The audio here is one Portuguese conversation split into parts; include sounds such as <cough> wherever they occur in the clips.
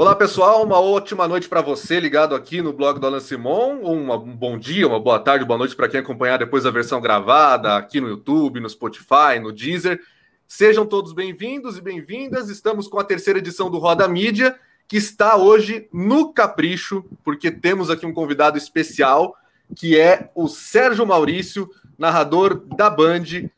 Olá, pessoal. Uma ótima noite para você ligado aqui no blog do Alan Simon. Um, bom dia, uma boa tarde, boa noite para quem acompanhar depois a versão gravada aqui no YouTube, no Spotify, no Deezer. Sejam todos bem-vindos e bem-vindas. Estamos com a terceira edição do Roda Mídia, que está hoje no Capricho, porque temos aqui um convidado especial, que é o Sérgio Maurício, narrador da Band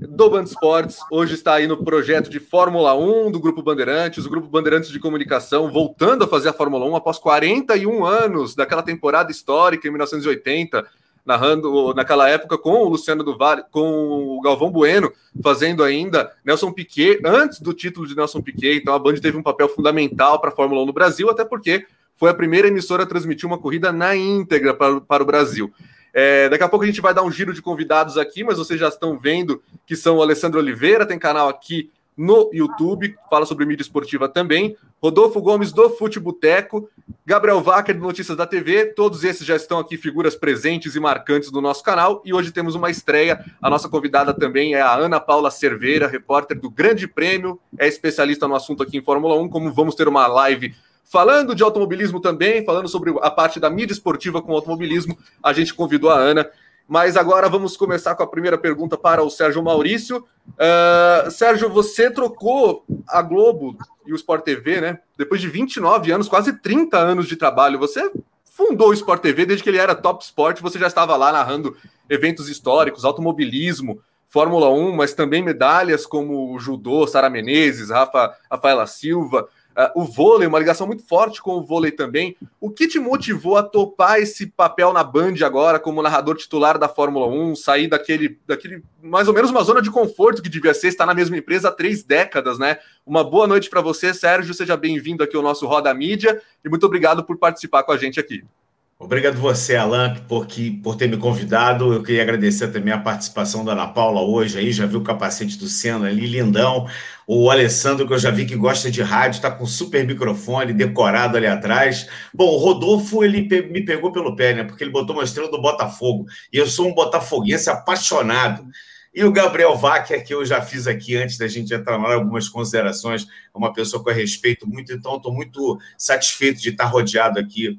do Band Esportes. Hoje está aí no projeto de Fórmula 1 do Grupo Bandeirantes, o Grupo Bandeirantes de Comunicação, voltando a fazer a Fórmula 1 após 41 anos daquela temporada histórica em 1980, narrando naquela época com o Luciano do Vale, com o Galvão Bueno, fazendo ainda Nelson Piquet antes do título de Nelson Piquet. Então a Band teve um papel fundamental para a Fórmula 1 no Brasil, até porque foi a primeira emissora a transmitir uma corrida na íntegra para, para o Brasil. É, daqui a pouco a gente vai dar um giro de convidados aqui, mas vocês já estão vendo que são o Alessandro Oliveira, tem canal aqui no YouTube, fala sobre mídia esportiva também. Rodolfo Gomes do Futeboteco, Gabriel Wacker do Notícias da TV, todos esses já estão aqui, figuras presentes e marcantes do nosso canal. E hoje temos uma estreia. A nossa convidada também é a Ana Paula Cerveira, repórter do Grande Prêmio, é especialista no assunto aqui em Fórmula 1. Como vamos ter uma live Falando de automobilismo também, falando sobre a parte da mídia esportiva com automobilismo, a gente convidou a Ana. Mas agora vamos começar com a primeira pergunta para o Sérgio Maurício. Uh, Sérgio, você trocou a Globo e o Sport TV, né? Depois de 29 anos, quase 30 anos de trabalho. Você fundou o Sport TV desde que ele era top sport, você já estava lá narrando eventos históricos, automobilismo, Fórmula 1, mas também medalhas como o judô, Sara Menezes, Rafa, Rafaela Silva. Uh, o vôlei, uma ligação muito forte com o vôlei também. O que te motivou a topar esse papel na Band agora, como narrador titular da Fórmula 1, sair daquele, daquele mais ou menos uma zona de conforto que devia ser, estar na mesma empresa há três décadas, né? Uma boa noite para você, Sérgio. Seja bem-vindo aqui ao nosso Roda Mídia e muito obrigado por participar com a gente aqui. Obrigado você, Alan, por, que, por ter me convidado. Eu queria agradecer também a participação da Ana Paula hoje aí, já viu o capacete do Senna ali, lindão. O Alessandro, que eu já vi que gosta de rádio, está com super microfone decorado ali atrás. Bom, o Rodolfo, ele me pegou pelo pé, né? Porque ele botou uma estrela do Botafogo. E eu sou um botafoguense apaixonado. E o Gabriel Wacker, que eu já fiz aqui antes da gente entrar em algumas considerações, é uma pessoa que eu respeito muito, então estou muito satisfeito de estar rodeado aqui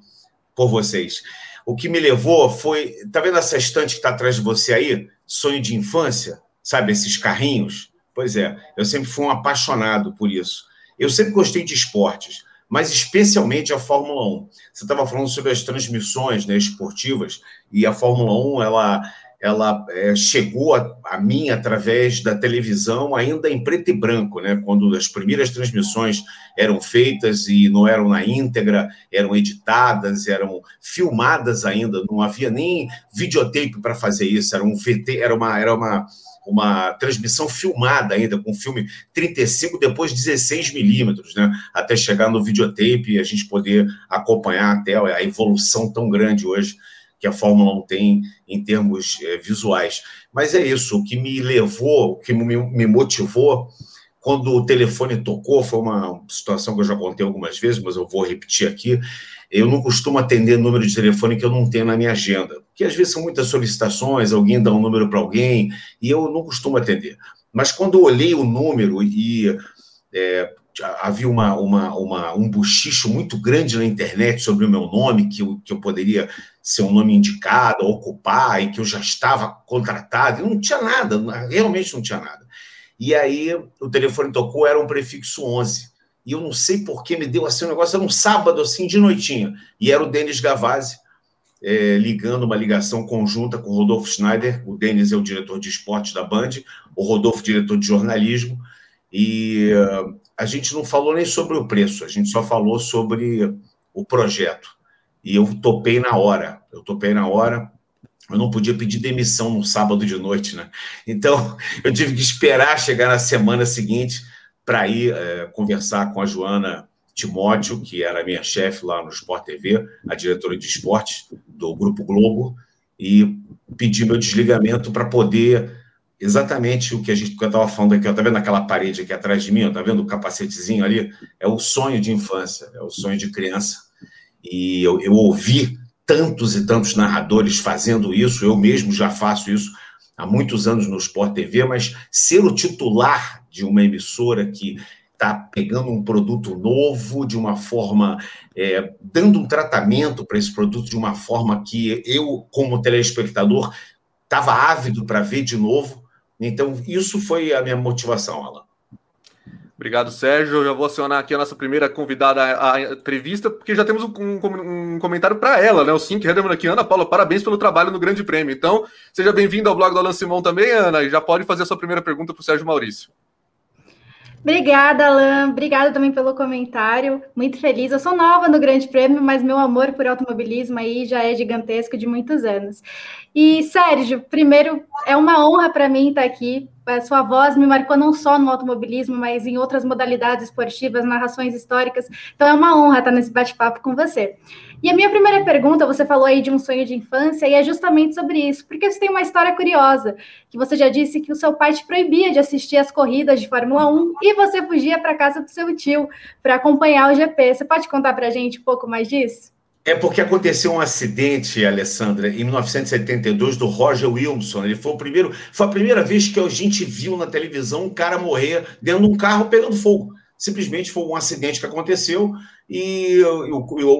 por vocês. O que me levou foi. Tá vendo essa estante que está atrás de você aí? Sonho de infância? Sabe, esses carrinhos? Pois é, eu sempre fui um apaixonado por isso. Eu sempre gostei de esportes, mas especialmente a Fórmula 1. Você estava falando sobre as transmissões né, esportivas, e a Fórmula 1 ela, ela é, chegou a, a, mim através da televisão, ainda em preto e branco, né? Quando as primeiras transmissões eram feitas e não eram na íntegra, eram editadas, eram filmadas ainda, não havia nem videotape para fazer isso, era um VT, era uma, era uma, uma transmissão filmada ainda, com filme 35, depois 16 milímetros, né? Até chegar no videotape e a gente poder acompanhar até a evolução tão grande hoje que a Fórmula 1 tem em termos é, visuais. Mas é isso, o que me levou, o que me, me motivou quando o telefone tocou, foi uma situação que eu já contei algumas vezes, mas eu vou repetir aqui. Eu não costumo atender número de telefone que eu não tenho na minha agenda, porque às vezes são muitas solicitações, alguém dá um número para alguém, e eu não costumo atender. Mas quando eu olhei o número e é, havia uma, uma, uma, um buchicho muito grande na internet sobre o meu nome, que eu, que eu poderia ser um nome indicado, ocupar, e que eu já estava contratado, não tinha nada, realmente não tinha nada. E aí o telefone tocou, era um prefixo 11. E eu não sei por que me deu assim um negócio, era um sábado, assim, de noitinha. E era o Denis Gavazzi, é, ligando uma ligação conjunta com o Rodolfo Schneider. O Denis é o diretor de esportes da Band, o Rodolfo, diretor de jornalismo. E uh, a gente não falou nem sobre o preço, a gente só falou sobre o projeto. E eu topei na hora. Eu topei na hora. Eu não podia pedir demissão no sábado de noite, né? Então, <laughs> eu tive que esperar chegar na semana seguinte para ir é, conversar com a Joana Timóteo, que era minha chefe lá no Sport TV, a diretora de esportes do Grupo Globo, e pedir meu desligamento para poder exatamente o que a gente eu estava falando aqui, ó, tá vendo aquela parede aqui atrás de mim, ó, tá vendo o capacetezinho ali? É o sonho de infância, é o sonho de criança. E eu, eu ouvi tantos e tantos narradores fazendo isso, eu mesmo já faço isso há muitos anos no Sport TV, mas ser o titular de uma emissora que está pegando um produto novo de uma forma, é, dando um tratamento para esse produto de uma forma que eu, como telespectador, estava ávido para ver de novo. Então, isso foi a minha motivação, Alan. Obrigado, Sérgio. Eu já vou acionar aqui a nossa primeira convidada à entrevista, porque já temos um, um, um comentário para ela, né? O Sim Herman aqui, Ana Paula, parabéns pelo trabalho no Grande Prêmio. Então, seja bem-vindo ao blog do Alan Simão também, Ana, e já pode fazer a sua primeira pergunta para o Sérgio Maurício. Obrigada, Alan. Obrigada também pelo comentário. Muito feliz. Eu sou nova no Grande Prêmio, mas meu amor por automobilismo aí já é gigantesco de muitos anos. E, Sérgio, primeiro, é uma honra para mim estar aqui. A sua voz me marcou não só no automobilismo, mas em outras modalidades esportivas, narrações históricas. Então, é uma honra estar nesse bate-papo com você. E a minha primeira pergunta, você falou aí de um sonho de infância, e é justamente sobre isso, porque você tem uma história curiosa, que você já disse que o seu pai te proibia de assistir as corridas de Fórmula 1 e você fugia para casa do seu tio para acompanhar o GP. Você pode contar para a gente um pouco mais disso? É porque aconteceu um acidente, Alessandra, em 1972 do Roger Wilson. Ele foi o primeiro, foi a primeira vez que a gente viu na televisão um cara morrer dentro de um carro pegando fogo. Simplesmente foi um acidente que aconteceu e,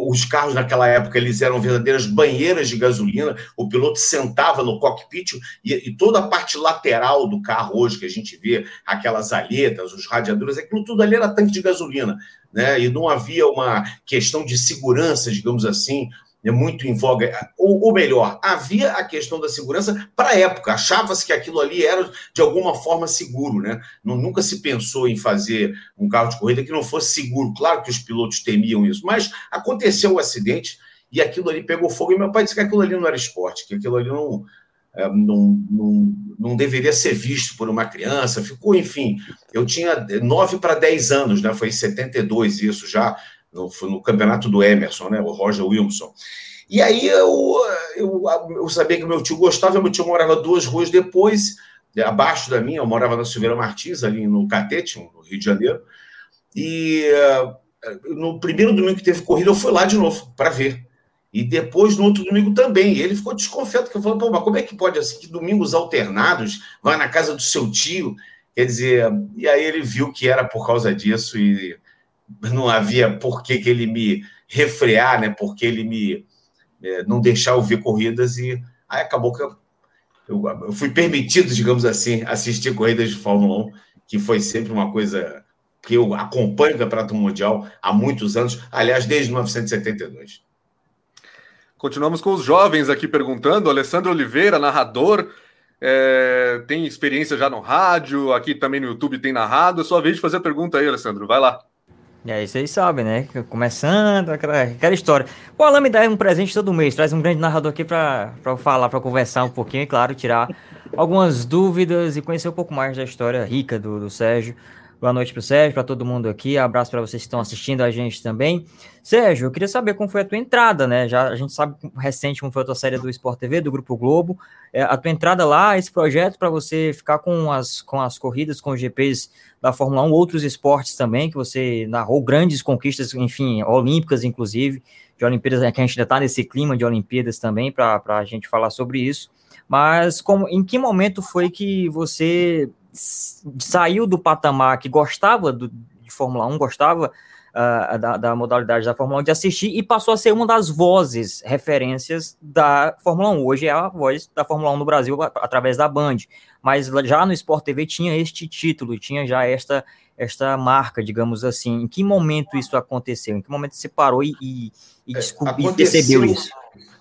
os carros naquela época eles eram verdadeiras banheiras de gasolina. O piloto sentava no cockpit e, toda a parte lateral do carro hoje que a gente vê, aquelas alhetas, os radiadores, aquilo tudo ali era tanque de gasolina, né? E não havia uma questão de segurança, digamos assim, é muito em voga. Ou, ou melhor, havia a questão da segurança para a época. Achava-se que aquilo ali era de alguma forma seguro, né? Nunca se pensou em fazer um carro de corrida que não fosse seguro. Claro que os pilotos temiam isso, mas aconteceu o acidente e aquilo ali pegou fogo. E meu pai disse que aquilo ali não era esporte, que aquilo ali não, é, não, não, não deveria ser visto por uma criança. Ficou, enfim, eu tinha 9 para 10 anos, né? Foi em 72 isso já no, no campeonato do Emerson, né, o Roger Wilson. E aí eu, eu, eu sabia que meu tio gostava, meu tio morava duas ruas depois, abaixo da minha, eu morava na Silveira Martins, ali no Catete, no Rio de Janeiro, e uh, no primeiro domingo que teve corrida, eu fui lá de novo para ver. E depois, no outro domingo também. Ele ficou desconfiado, porque falei, pô, mas como é que pode, assim, que domingos alternados, vai na casa do seu tio? Quer dizer, e aí ele viu que era por causa disso e não havia por que, que ele me refrear, né? Porque ele me é, não deixar eu ver corridas e aí acabou que eu, eu, eu, fui permitido, digamos assim, assistir corridas de Fórmula 1, que foi sempre uma coisa que eu acompanho o Campeonato Mundial há muitos anos, aliás, desde 1972. Continuamos com os jovens aqui perguntando. Alessandro Oliveira, narrador, é, tem experiência já no rádio, aqui também no YouTube tem narrado. É sua vez de fazer a pergunta aí, Alessandro. Vai lá. E aí vocês sabem, né? Começando aquela, aquela história. O Alan me dá um presente todo mês, traz um grande narrador aqui para falar, para conversar um pouquinho e, claro, tirar algumas dúvidas e conhecer um pouco mais da história rica do, do Sérgio. Boa noite para o Sérgio, para todo mundo aqui. Abraço para vocês que estão assistindo a gente também. Sérgio, eu queria saber como foi a tua entrada, né? Já a gente sabe recente como foi a tua série do Sport TV, do Grupo Globo. É, a tua entrada lá, esse projeto para você ficar com as, com as corridas, com os GPs da Fórmula 1, outros esportes também, que você narrou grandes conquistas, enfim, olímpicas, inclusive, de Olimpíadas, né, que a gente ainda está nesse clima de Olimpíadas também, para a gente falar sobre isso. Mas como, em que momento foi que você saiu do patamar que gostava do, de Fórmula 1, gostava uh, da, da, modalidade da Fórmula 1 de assistir e passou a ser uma das vozes, referências da Fórmula 1. Hoje é a voz da Fórmula 1 no Brasil através da Band, mas já no Sport TV tinha este título, tinha já esta, esta marca, digamos assim. Em que momento isso aconteceu? Em que momento você parou e, e, e, é, percebeu isso?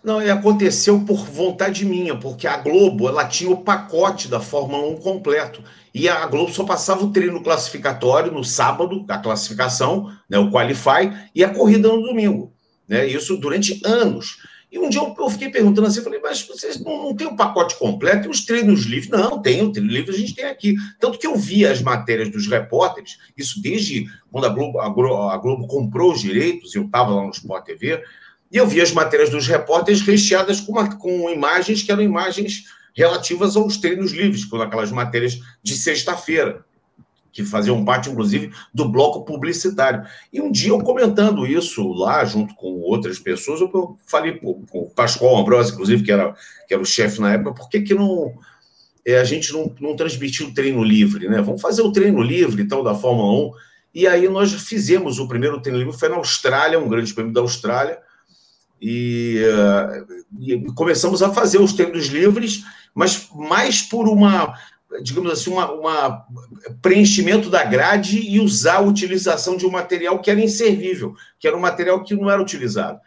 Não, e aconteceu por vontade minha, porque a Globo ela tinha o pacote da Fórmula 1 completo. E a Globo só passava o treino classificatório no sábado, a classificação, né, o Qualify, e a corrida no domingo. Né, isso durante anos. E um dia eu, fiquei perguntando assim, falei, mas vocês não, não tem o pacote completo e os treinos livres? Não, tem, o treino livre a gente tem aqui. Tanto que eu via as matérias dos repórteres, isso desde quando a Globo, a Globo, a Globo comprou os direitos, eu estava lá no Sport TV, e eu vi as matérias dos repórteres recheadas com, uma, com imagens que eram imagens relativas aos treinos livres, com aquelas matérias de sexta-feira, que faziam parte, inclusive, do bloco publicitário. E um dia eu comentando isso lá, junto com outras pessoas, eu falei com o Pascoal Ambrosio, inclusive, que era, que era o chefe na época, por que, que não, é, a gente não, não transmitiu o treino livre, né? Vamos fazer o treino livre, então, da Fórmula 1. E aí nós fizemos o primeiro treino livre, foi na Austrália, um grande prêmio da Austrália, e, uh, começamos a fazer os treinos livres, mas mais por uma, digamos assim, uma, uma, preenchimento da grade e usar a utilização de um material que era inservível, que era um material que não era utilizado.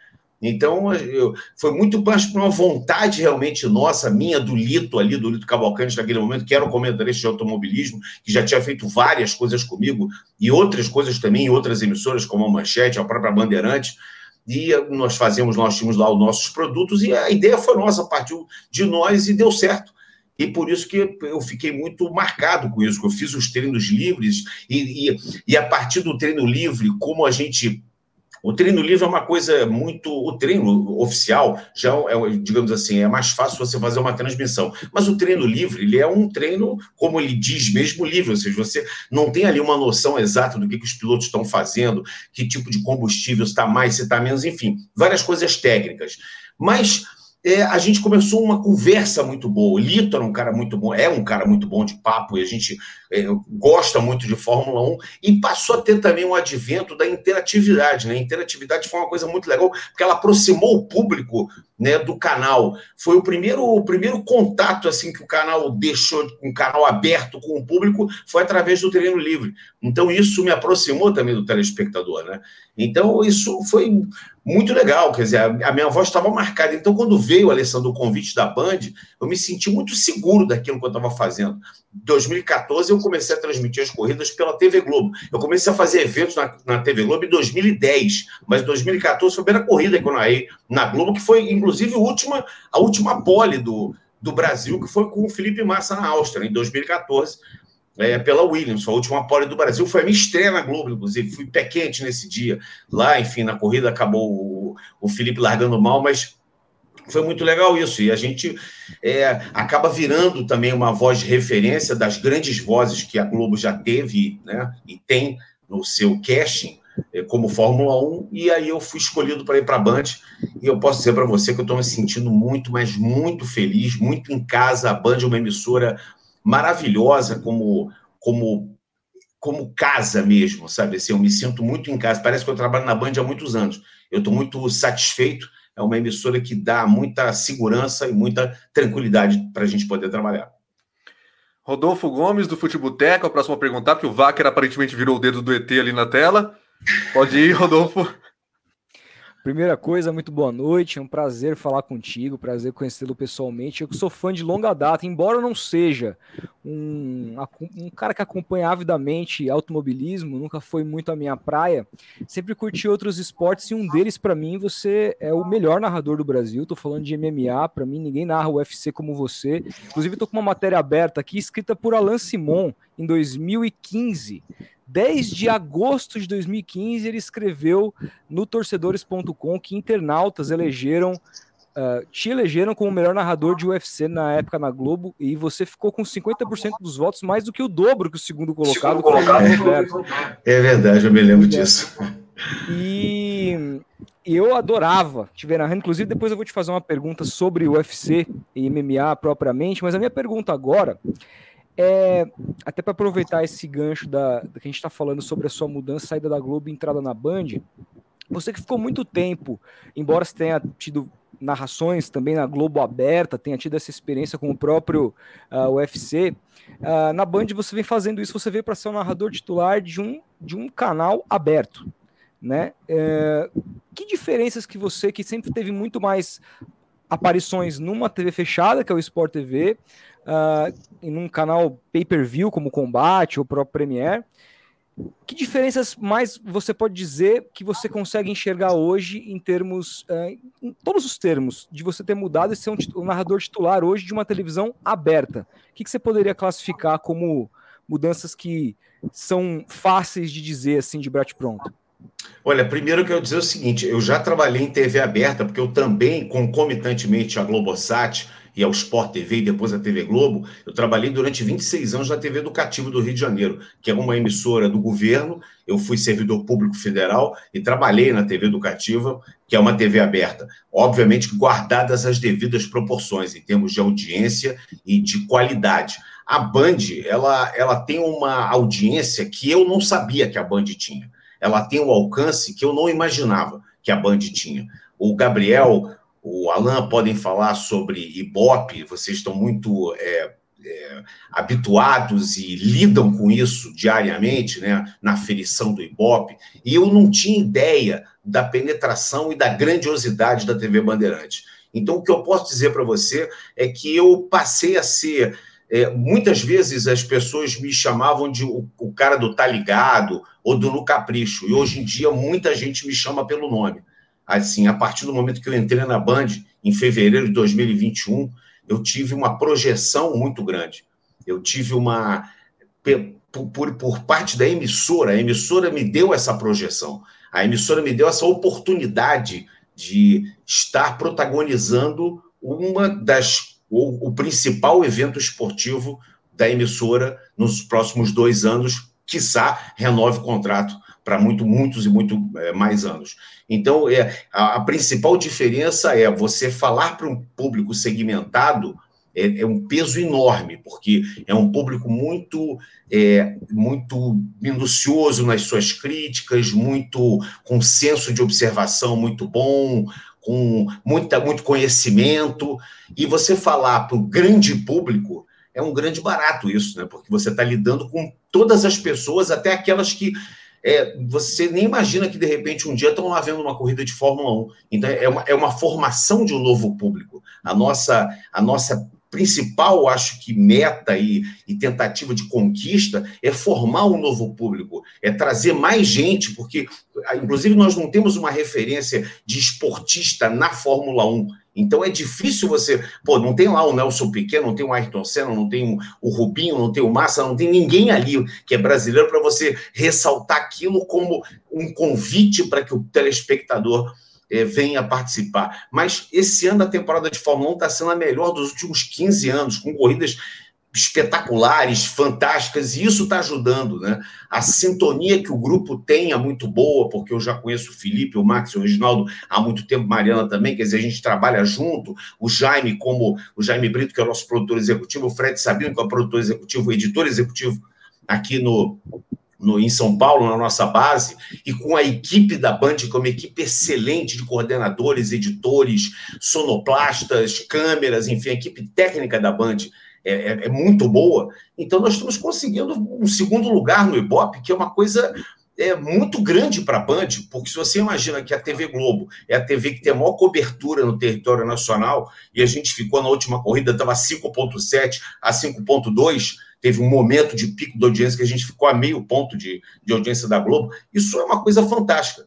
Então, eu, foi muito mais por uma vontade realmente nossa, minha, do Lito ali, do Lito Cavalcante, naquele momento, que era o comentarista de automobilismo, que já tinha feito várias coisas comigo, e outras coisas também em outras emissoras, como a Manchete, a própria Bandeirantes, e nós fazemos, nós tínhamos lá os nossos produtos, e a ideia foi nossa, partiu de nós e deu certo. E por isso que eu fiquei muito marcado com isso, que eu fiz os treinos livres, e, e, e a partir do treino livre, como a gente o treino livre é uma coisa muito. O treino oficial já é, digamos assim, é mais fácil você fazer uma transmissão. Mas o treino livre, ele é um treino, como ele diz mesmo, livre, ou seja, você não tem ali uma noção exata do que, que os pilotos estão fazendo, que tipo de combustível está mais, se está menos, enfim, várias coisas técnicas. Mas é, a gente começou uma conversa muito boa. O Lito era um cara muito bom, é um cara muito bom de papo, e a gente é, gosta muito de Fórmula 1, e passou a ter também um advento da interatividade. Né? A interatividade foi uma coisa muito legal, porque ela aproximou o público né, do canal. Foi o primeiro, o primeiro contato assim que o canal deixou, um canal aberto com o público, foi através do treino livre. Então, isso me aproximou também do telespectador. Né? Então, isso foi muito legal, quer dizer, a, minha voz estava marcada. Então, quando veio, Alessandro, o convite da Band, eu me senti muito seguro daquilo que eu estava fazendo. Em 2014, eu comecei a transmitir as corridas pela TV Globo. Eu comecei a fazer eventos na, na TV Globo em 2010, mas em 2014 foi a primeira corrida que eu narrei na Globo, que foi, inclusive, a última, a última pole do, do Brasil, que foi com o Felipe Massa na Áustria, em 2014 é, pela Williams, a última pole do Brasil. Foi a minha estreia na Globo, inclusive. Fui pé quente nesse dia. Lá, enfim, na corrida acabou o, o Felipe largando mal, mas foi muito legal isso. E a gente é, acaba virando também uma voz de referência das grandes vozes que a Globo já teve né, e tem no seu casting como Fórmula 1, e aí eu fui escolhido para ir para a Band, e eu posso dizer para você que eu estou me sentindo muito, mas muito feliz, muito em casa, a Band é uma emissora maravilhosa como como como casa mesmo, sabe? Assim, eu me sinto muito em casa. Parece que eu trabalho na Band há muitos anos. Eu estou muito satisfeito. É uma emissora que dá muita segurança e muita tranquilidade para a gente poder trabalhar. Rodolfo Gomes, do Futeboteco, a próxima perguntar, porque o Wacker aparentemente virou o dedo do ET ali na tela. Pode ir, Rodolfo. Primeira coisa, muito boa noite. É um prazer falar contigo, prazer conhecê-lo pessoalmente. Eu sou fã de longa data, embora eu não seja um, um cara que acompanha avidamente automobilismo, nunca foi muito a minha praia. Sempre curti outros esportes e um deles, para mim, você é o melhor narrador do Brasil. Tô falando de MMA, para mim, ninguém narra o UFC como você. Inclusive, tô com uma matéria aberta aqui, escrita por Alan Simon, em 2015. 10 de agosto de 2015, ele escreveu no torcedores.com que internautas elegeram, uh, te elegeram como o melhor narrador de UFC na época na Globo e você ficou com 50% dos votos, mais do que o dobro que o segundo colocado. Segundo colocado é, é verdade, eu me lembro disso. E eu adorava te ver narrando. Inclusive, depois eu vou te fazer uma pergunta sobre o UFC e MMA propriamente, mas a minha pergunta agora é, até para aproveitar esse gancho da, da, que a gente está falando sobre a sua mudança, saída da Globo e entrada na Band, você que ficou muito tempo, embora você tenha tido narrações também na Globo aberta, tenha tido essa experiência com o próprio uh, ah, UFC, uh, na Band você vem fazendo isso, você veio para ser o narrador titular de um, de um canal aberto, né? É, que diferenças que você, que sempre teve muito mais aparições numa TV fechada, que é o Sport TV, uh, em um canal pay-per-view como Combate ou próprio Premiere. Que diferenças mais você pode dizer que você consegue enxergar hoje em termos, uh, em todos os termos, de você ter mudado e ser um, um narrador titular hoje de uma televisão aberta? O que, que você poderia classificar como mudanças que são fáceis de dizer assim de bate pronto? Olha, primeiro eu quero dizer o seguinte: eu já trabalhei em TV aberta, porque eu também, concomitantemente à Globosat, e ao Sport TV e depois à TV Globo, eu trabalhei durante 26 anos na TV Educativa do Rio de Janeiro, que é uma emissora do governo. Eu fui servidor público federal e trabalhei na TV Educativa, que é uma TV aberta. Obviamente guardadas as devidas proporções em termos de audiência e de qualidade. a Band, ela, ela tem uma audiência que eu não sabia que a Band tinha. Ela tem um alcance que eu não imaginava que a Band tinha. O Gabriel, o Alan podem falar sobre Ibope, vocês estão muito é, é, habituados e lidam com isso diariamente, né, na ferição do Ibope, e eu não tinha ideia da penetração e da grandiosidade da TV Bandeirante. Então, o que eu posso dizer para você é que eu passei a ser. É, muitas vezes as pessoas me chamavam de o, o, cara do Tá Ligado ou do No Capricho, e hoje em dia muita gente me chama pelo nome. Assim, a partir do momento que eu entrei na Band, em fevereiro de 2021, eu tive uma projeção muito grande. Eu tive uma. Por, por, por parte da emissora, a emissora me deu essa projeção. A emissora me deu essa oportunidade de estar protagonizando uma das o, o, principal evento esportivo da emissora nos próximos dois anos, quiçá renove o contrato para muito, muitos e muito é, mais anos. Então, é, a, a, principal diferença é você falar para um público segmentado é, é, um peso enorme, porque é um público muito, é, muito minucioso nas suas críticas, muito com senso de observação muito bom, com muita, muito conhecimento, e você falar para o grande público é um grande barato isso, né? Porque você está lidando com todas as pessoas, até aquelas que é, você nem imagina que de repente um dia estão lá vendo uma corrida de Fórmula 1. Então é uma, é uma formação de um novo público. A nossa, a nossa principal, acho que, meta e, e, tentativa de conquista é formar um novo público, é trazer mais gente, porque, inclusive, nós não temos uma referência de esportista na Fórmula 1. Então é difícil você. Pô, não tem lá o Nelson Piquet, não tem o Ayrton Senna, não tem o Rubinho, não tem o Massa, não tem ninguém ali que é brasileiro para você ressaltar aquilo como um convite para que o telespectador é, venha participar. Mas esse ano a temporada de Fórmula 1 está sendo a melhor dos últimos 15 anos, com corridas espetaculares, fantásticas, e isso está ajudando, né? A sintonia que o grupo tem é muito boa, porque eu já conheço o Felipe, o Max, o Reginaldo há muito tempo, Mariana também, quer dizer, a gente trabalha junto, o Jaime, como o Jaime Brito, que é o nosso produtor executivo, o Fred Sabino, que é o produtor executivo, o editor executivo aqui no, no, em São Paulo, na nossa base, e com a equipe da Band, que é uma equipe excelente de coordenadores, editores, sonoplastas, câmeras, enfim, a equipe técnica da Band é, é, é muito boa. Então, nós estamos conseguindo um segundo lugar no Ibope, que é uma coisa é muito grande para a Band, porque se você imagina que a TV Globo é a TV que tem a maior cobertura no território nacional, e a gente ficou na última corrida, estava 5,7 a 5,2, teve um momento de pico de audiência que a gente ficou a meio ponto de, de audiência da Globo. Isso é uma coisa fantástica.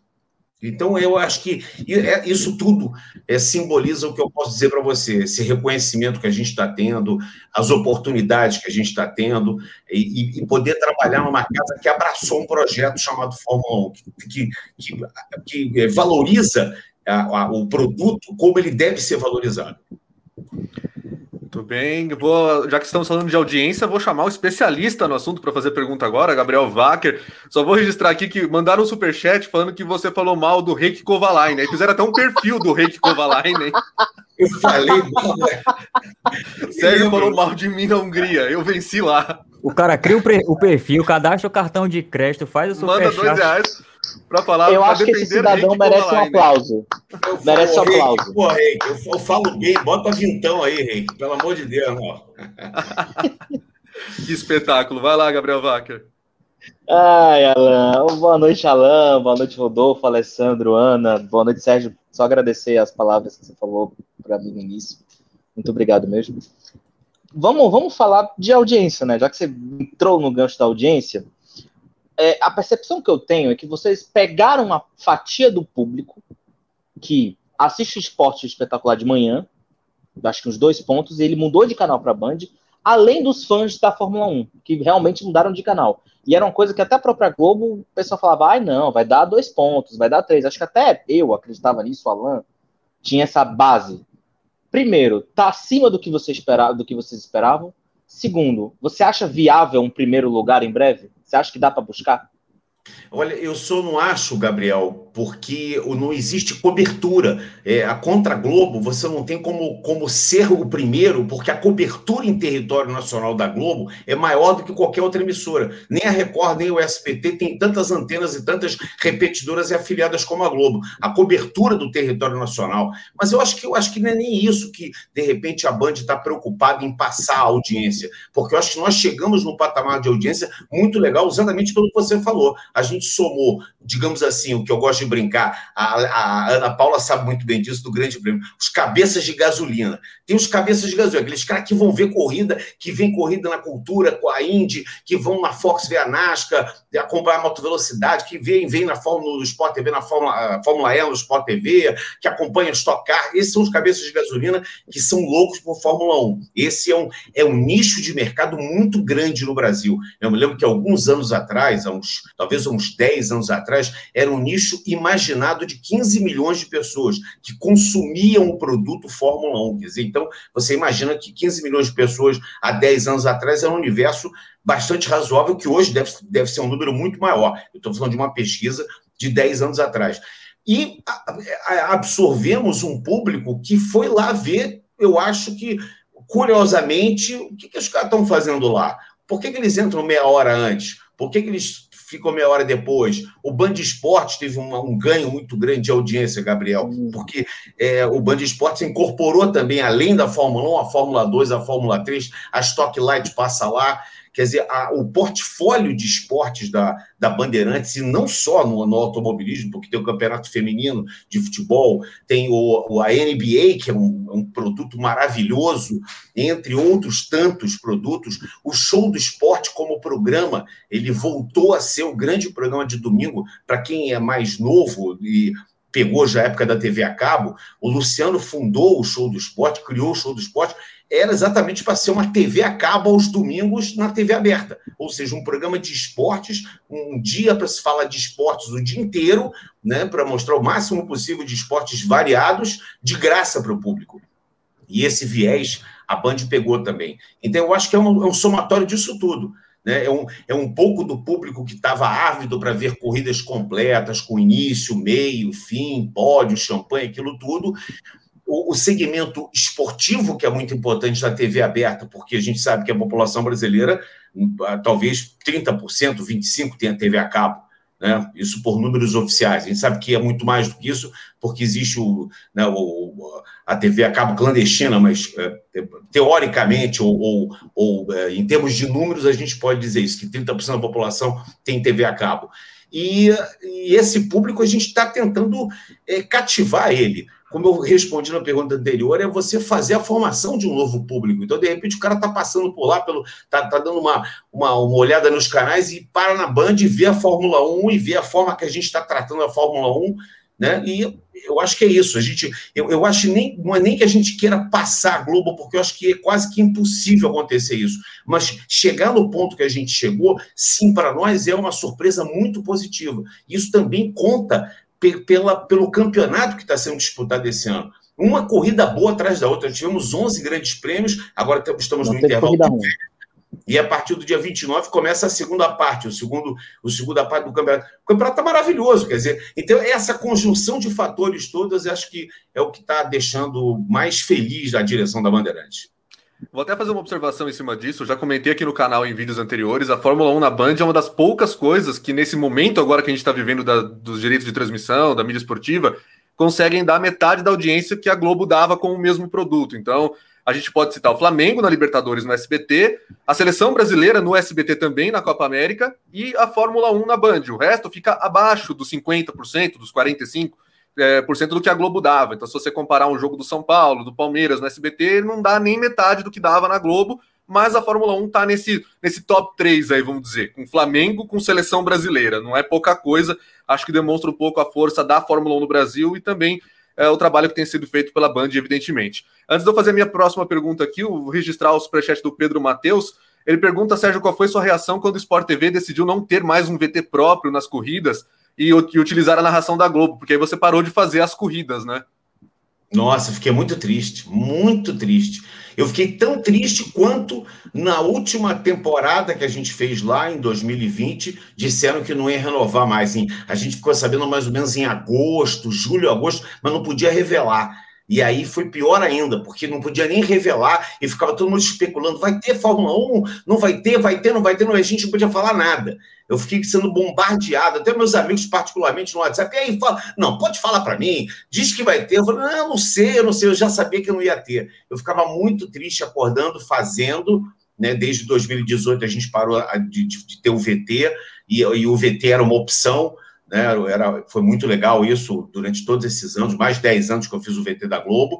Então, eu acho que é, isso tudo é, simboliza o que eu posso dizer para você: esse reconhecimento que a gente está tendo, as oportunidades que a gente está tendo, e, e, poder trabalhar numa casa que abraçou um projeto chamado Fórmula 1, que, que, que valoriza a, a, o produto como ele deve ser valorizado. Muito bem, vou, já que estamos falando de audiência, vou chamar o especialista no assunto para fazer pergunta agora, Gabriel Wacker. Só vou registrar aqui que mandaram um superchat falando que você falou mal do Reiki Kovalainen. Aí fizeram até um perfil do Reiki Kovalainen. Eu falei mal. Sérgio falou mal de mim na Hungria. Eu venci lá. O cara cria o, perfil, cadastra o cartão de crédito, faz o superchat. Manda dois reais para falar. Eu acho que esse cidadão merece um aplauso. Eu merece um aplauso. Pô, Reik, eu, eu, falo bem, bota vintão aí, Reik, pelo amor de Deus. Ó. <laughs> que espetáculo. Vai lá, Gabriel Wacker. Ai, Alan. Boa noite, Alan. Boa noite, Rodolfo, Alessandro, Ana. Boa noite, Sérgio. Só agradecer as palavras que você falou para mim no início. Muito obrigado mesmo. Vamos, vamos falar de audiência, né? Já que você entrou no gancho da audiência, é, a percepção que eu tenho é que vocês pegaram uma fatia do público que assiste esporte espetacular de manhã, acho que uns dois pontos, e ele mudou de canal para Band, além dos fãs da Fórmula 1, que realmente mudaram de canal. E era uma coisa que até a própria Globo, o pessoal falava, ai não, vai dar dois pontos, vai dar três. Acho que até eu acreditava nisso, o Alan, tinha essa base. Primeiro, tá acima do que você esperava, do que vocês esperavam. Segundo, você acha viável um primeiro lugar em breve? Você acha que dá para buscar? Olha, eu só não acho, Gabriel, porque não existe cobertura. É, a Contra Globo, você não tem como, como ser o primeiro, porque a cobertura em território nacional da Globo é maior do que qualquer outra emissora. Nem a Record, nem o SBT tem tantas antenas e tantas repetidoras e afiliadas como a Globo. A cobertura do território nacional. Mas eu acho que eu acho que não é nem isso que, de repente, a Band está preocupada em passar a audiência. Porque eu acho que nós chegamos num patamar de audiência muito legal, exatamente pelo que você falou. A gente somou, digamos assim, o que eu gosto de brincar, a, a Ana Paula sabe muito bem disso, do Grande Prêmio, os cabeças de gasolina. Tem os cabeças de gasolina, aqueles caras que vão ver corrida, que vem corrida na cultura com a Indy, que vão na Fox ver a NASCAR, acompanhar a motovelocidade, que vem, vem na Fórmula, no Sport TV, na Fórmula, Fórmula E, no Sport TV, que acompanha Stock Car. Esses são os cabeças de gasolina que são loucos por Fórmula 1. Esse é um, é um nicho de mercado muito grande no Brasil. Eu me lembro que alguns anos atrás, uns, talvez uns 10 anos atrás, era um nicho imaginado de 15 milhões de pessoas que consumiam o produto Fórmula 1. Quer dizer, então, você imagina que 15 milhões de pessoas há 10 anos atrás era um universo bastante razoável, que hoje deve, deve ser um número muito maior. Estou falando de uma pesquisa de 10 anos atrás. E absorvemos um público que foi lá ver, eu acho que, curiosamente, o que, que os caras estão fazendo lá? Por que, que eles entram meia hora antes? Por que, que eles ficam meia hora depois? O Band Esportes teve uma, um ganho muito grande de audiência, Gabriel, porque é, o Band Esportes incorporou também, além da Fórmula 1, a Fórmula 2, a Fórmula 3, a Stock Light passa lá. Quer dizer, a, o portfólio de esportes da, da Bandeirantes, e não só no, no, automobilismo, porque tem o campeonato feminino de futebol, tem o, a NBA, que é um, um, produto maravilhoso, entre outros tantos produtos. O show do esporte como programa, ele voltou a ser o grande programa de domingo, para quem é mais novo e pegou já a época da TV a cabo, o Luciano fundou o show do esporte, criou o show do esporte, era exatamente para ser uma TV a cabo aos domingos na TV aberta, ou seja, um programa de esportes, um dia para se falar de esportes o dia inteiro, né, para mostrar o máximo possível de esportes variados, de graça para o público. E esse viés a Band pegou também. Então, eu acho que é um, é um somatório disso tudo. Né? É, um, é um pouco do público que estava ávido para ver corridas completas, com início, meio, fim, pódio, champanhe, aquilo tudo, o, segmento esportivo, que é muito importante na TV aberta, porque a gente sabe que a população brasileira, ah, talvez 30%, 25% tenha TV a cabo. Né? Isso por números oficiais. A gente sabe que é muito mais do que isso, porque existe o, né, o a TV a cabo clandestina, mas é, teoricamente, ou, ou, ou é, em termos de números, a gente pode dizer isso, que 30% da população tem TV a cabo. E, e esse público a gente está tentando é, cativar ele como eu respondi na pergunta anterior, é você fazer a formação de um novo público. Então, de repente, o cara está passando por lá, pelo, tá, tá dando uma, uma, uma, olhada nos canais e para na Band e vê a Fórmula 1 e vê a forma que a gente está tratando a Fórmula 1. Né? E eu acho que é isso. A gente, eu, eu acho nem não é nem que a gente queira passar a Globo, porque eu acho que é quase que impossível acontecer isso. Mas chegar no ponto que a gente chegou, sim, para nós é uma surpresa muito positiva. Isso também conta pela, pelo campeonato que está sendo disputado esse ano. Uma corrida boa atrás da outra. Tivemos 11 grandes prêmios, agora estamos Não no intervalo. E a partir do dia 29 começa a segunda parte, o segundo, o segunda parte do campeonato. O campeonato está maravilhoso, quer dizer. Então, essa conjunção de fatores todos, acho que é o que está deixando mais feliz a direção da Bandeirantes. Vou até fazer uma observação em cima disso. Eu já comentei aqui no canal em vídeos anteriores. A Fórmula 1 na Band é uma das poucas coisas que, nesse momento agora que a gente está vivendo da, dos direitos de transmissão, da mídia esportiva, conseguem dar metade da audiência que a Globo dava com o mesmo produto. Então, a gente pode citar o Flamengo na Libertadores no SBT, a seleção brasileira no SBT também na Copa América e a Fórmula 1 na Band. O resto fica abaixo dos 50%, dos 45% é, por cento do que a Globo dava. Então, se você comparar um jogo do São Paulo, do Palmeiras no SBT, não dá nem metade do que dava na Globo, mas a Fórmula 1 tá nesse, nesse top 3 aí, vamos dizer, com Flamengo, com seleção brasileira. Não é pouca coisa, acho que demonstra um pouco a força da Fórmula 1 no Brasil e também é, o trabalho que tem sido feito pela Band, evidentemente. Antes de eu fazer a minha próxima pergunta aqui, eu vou registrar o superchat do Pedro Matheus. Ele pergunta, Sérgio, qual foi sua reação quando o Sport TV decidiu não ter mais um VT próprio nas corridas e, e utilizar a narração da Globo, porque aí você parou de fazer as corridas, né? Nossa, fiquei muito triste, muito triste. Eu fiquei tão triste quanto na última temporada que a gente fez lá em 2020, disseram que não ia renovar mais. A gente ficou sabendo mais ou menos em agosto, julho, agosto, mas não podia revelar. E aí foi pior ainda, porque não podia nem revelar e ficava todo mundo especulando: vai ter Fórmula 1? Não vai ter, vai ter, não vai ter, não. A gente não podia falar nada. Eu fiquei sendo bombardeado, até meus amigos, particularmente no WhatsApp. E aí, fala, não, pode falar para mim, diz que vai ter. Eu falei, não, não sei, eu não sei, eu já sabia que não ia ter. Eu ficava muito triste acordando, fazendo, né? Desde 2018 a gente parou de, de, de ter o VT, e, e o VT era uma opção né? Era, foi muito legal isso durante todos esses anos, mais de 10 anos que eu fiz o VT da Globo,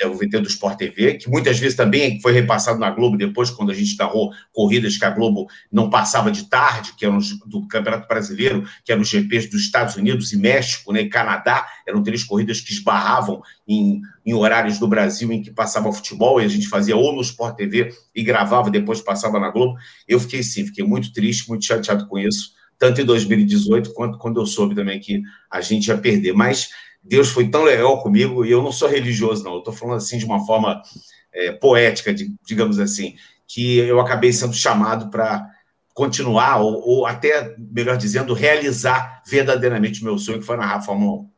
é o VT do Sport TV, que muitas vezes também foi repassado na Globo depois, quando a gente narrou corridas que a Globo não passava de tarde, que eram do Campeonato Brasileiro, que eram os GPs dos Estados Unidos e México, né, e Canadá, eram três corridas que esbarravam em, em horários do Brasil em que passava futebol, e a gente fazia ou no Sport TV e gravava, depois passava na Globo. Eu fiquei sim, fiquei muito triste, muito chateado com isso tanto em 2018 quanto quando eu soube também que a gente ia perder. Mas Deus foi tão legal comigo e eu não sou religioso, não. Eu estou falando assim de uma forma é, poética, de, digamos assim, que eu acabei sendo chamado para continuar, ou, ou, até, melhor dizendo, realizar verdadeiramente o meu sonho, que foi narrar a Fórmula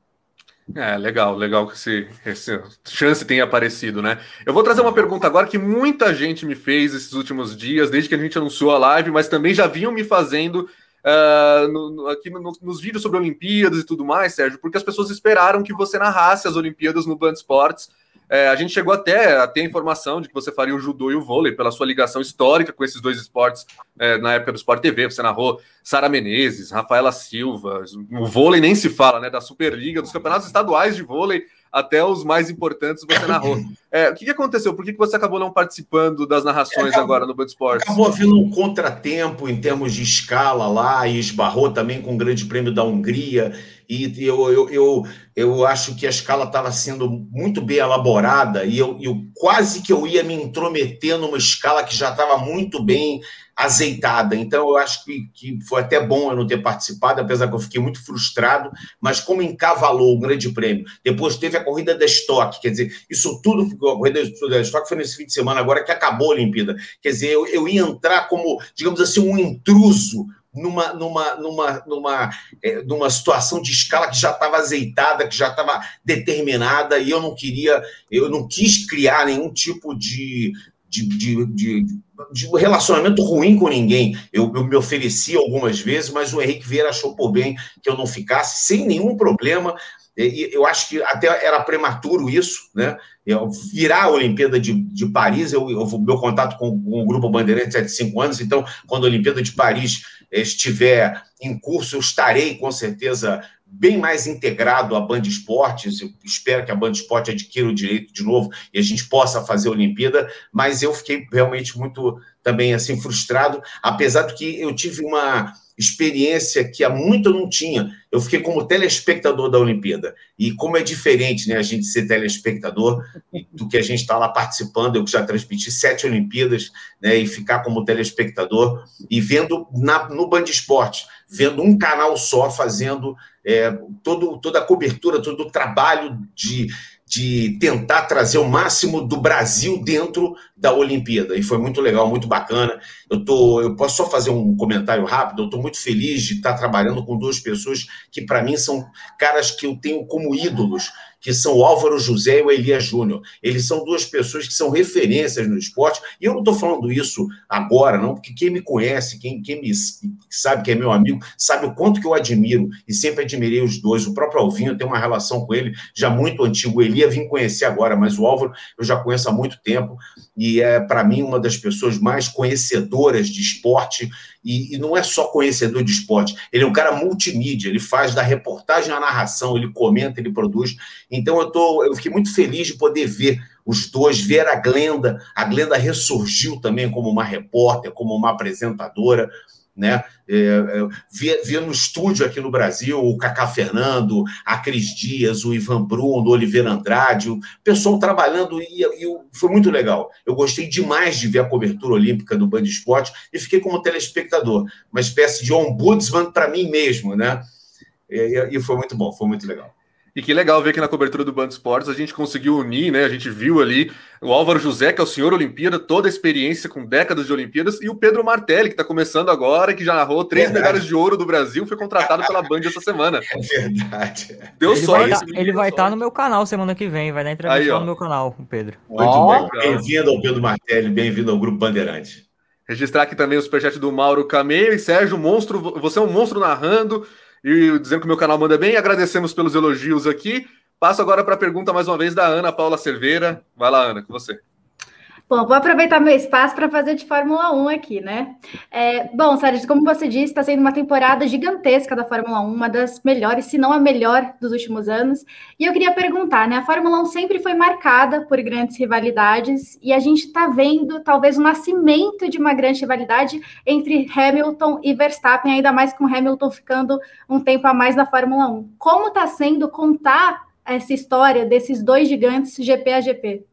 1. É, legal, legal que esse, essa chance tenha aparecido, né? Eu vou trazer uma pergunta agora que muita gente me fez esses últimos dias, desde que a gente anunciou a live, mas também já vinham me fazendo uh, no, aqui no, nos vídeos sobre Olimpíadas e tudo mais, Sérgio, porque as pessoas esperaram que você narrasse as Olimpíadas no Band Esportes. É, a gente chegou até a ter a informação de que você faria o judô e o vôlei pela sua ligação histórica com esses dois esportes é, na época do Sport TV. Você narrou Sara Menezes, Rafaela Silva, o vôlei nem se fala, né? Da Superliga, dos campeonatos estaduais de vôlei até os mais importantes você narrou. É, o que, que, aconteceu? Por que, que você acabou não participando das narrações acabou, agora no Band Esportes? Acabou havendo um contratempo em termos de escala lá, e esbarrou também com o Grande Prêmio da Hungria, e eu, eu, eu, eu acho que a escala estava sendo muito bem elaborada, e eu, eu quase que eu ia me intrometer numa escala que já estava muito bem azeitada. Então, eu acho que, que foi até bom eu não ter participado, apesar que eu fiquei muito frustrado, mas como encavalou o grande prêmio. Depois teve a corrida da Stock, quer dizer, isso tudo, a corrida da Stock foi nesse fim de semana, agora que acabou a Olimpíada. Quer dizer, eu, eu ia entrar como, digamos assim, um intruso numa, numa, numa, numa, é, numa situação de escala que já estava azeitada, que já estava determinada, e eu não queria, eu não quis criar nenhum tipo de, de, de, de, de relacionamento ruim com ninguém. Eu, eu, me ofereci algumas vezes, mas o Henrique Vieira achou por bem que eu não ficasse sem nenhum problema. E eu acho que até era prematuro isso, né? Virar a Olimpíada de, de Paris, eu, eu, meu contato com, com o Grupo Bandeirantes é de cinco anos, então, quando a Olimpíada de Paris estiver em curso, eu estarei com certeza bem mais integrado à Band Esportes. Eu espero que a Band Esporte adquira o direito de novo e a gente possa fazer a Olimpíada, mas eu fiquei realmente muito também assim frustrado, apesar de que eu tive uma experiência que há muito eu não tinha. Eu fiquei como telespectador da Olimpíada. E como é diferente né, a gente ser telespectador do que a gente está lá participando. Eu já transmiti sete Olimpíadas né, e ficar como telespectador e vendo na, no Band Esporte, vendo um canal só fazendo é, todo, toda a cobertura, todo o trabalho de, de tentar trazer o máximo do Brasil dentro da Olimpíada. E foi muito legal, muito bacana. Eu, tô, eu posso só fazer um comentário rápido? Eu estou muito feliz de estar trabalhando com duas pessoas que, para mim, são caras que eu tenho como ídolos que são o Álvaro José e o Elias Júnior. Eles são duas pessoas que são referências no esporte, e eu não estou falando isso agora, não, porque quem me conhece, quem, quem me sabe que é meu amigo, sabe o quanto que eu admiro, e sempre admirei os dois. O próprio Alvinho tem uma relação com ele já muito antigo. O Elias vim conhecer agora, mas o Álvaro eu já conheço há muito tempo, e é, para mim, uma das pessoas mais conhecedoras de esporte e, e, não é só conhecedor de esporte, ele é um cara multimídia, ele faz da reportagem à narração, ele comenta, ele produz. Então eu, tô, eu fiquei muito feliz de poder ver os dois, ver a Glenda. A Glenda ressurgiu também como uma repórter, como uma apresentadora né? É, é, no estúdio aqui no Brasil o Cacá Fernando, a Cris Dias, o Ivan Bruno, o Oliveira Andrade, o pessoal trabalhando e, e, foi muito legal. Eu gostei demais de ver a cobertura olímpica do Band Esporte e fiquei como telespectador, uma espécie de ombudsman para mim mesmo, né? E, e, foi muito bom, foi muito legal. E que legal ver que na cobertura do Band Esportes a gente conseguiu unir, né? A gente viu ali o Álvaro José, que é o senhor Olimpíada, toda a experiência com décadas de Olimpíadas, e o Pedro Martelli, que está começando agora, que já narrou três verdade. medalhas de ouro do Brasil, foi contratado pela Band essa semana. <laughs> É verdade. Deu ele sorte. Vai, ele vai estar tá no meu canal semana que vem, vai dar entrevista Aí, no meu canal, o Pedro. Muito oh, Bem-vindo ao Pedro Martelli, bem-vindo ao Grupo Bandeirante. Registrar aqui também o superchat do Mauro Cameio e Sérgio Monstro, você é um monstro narrando e dizendo que o meu canal manda bem. Agradecemos pelos elogios aqui. Passo agora para a pergunta mais uma vez da Ana Paula Cerveira. Vai lá, Ana, com você. Bom, vou aproveitar meu espaço para fazer de Fórmula 1 aqui, né? É, bom, Sérgio, como você disse, está sendo uma temporada gigantesca da Fórmula 1, uma das melhores, se não a melhor dos últimos anos. E eu queria perguntar, né? A Fórmula 1 sempre foi marcada por grandes rivalidades e a gente está vendo talvez o nascimento de uma grande rivalidade entre Hamilton e Verstappen, ainda mais com Hamilton ficando um tempo a mais na Fórmula 1. Como está sendo contar essa história desses dois gigantes GP a GP?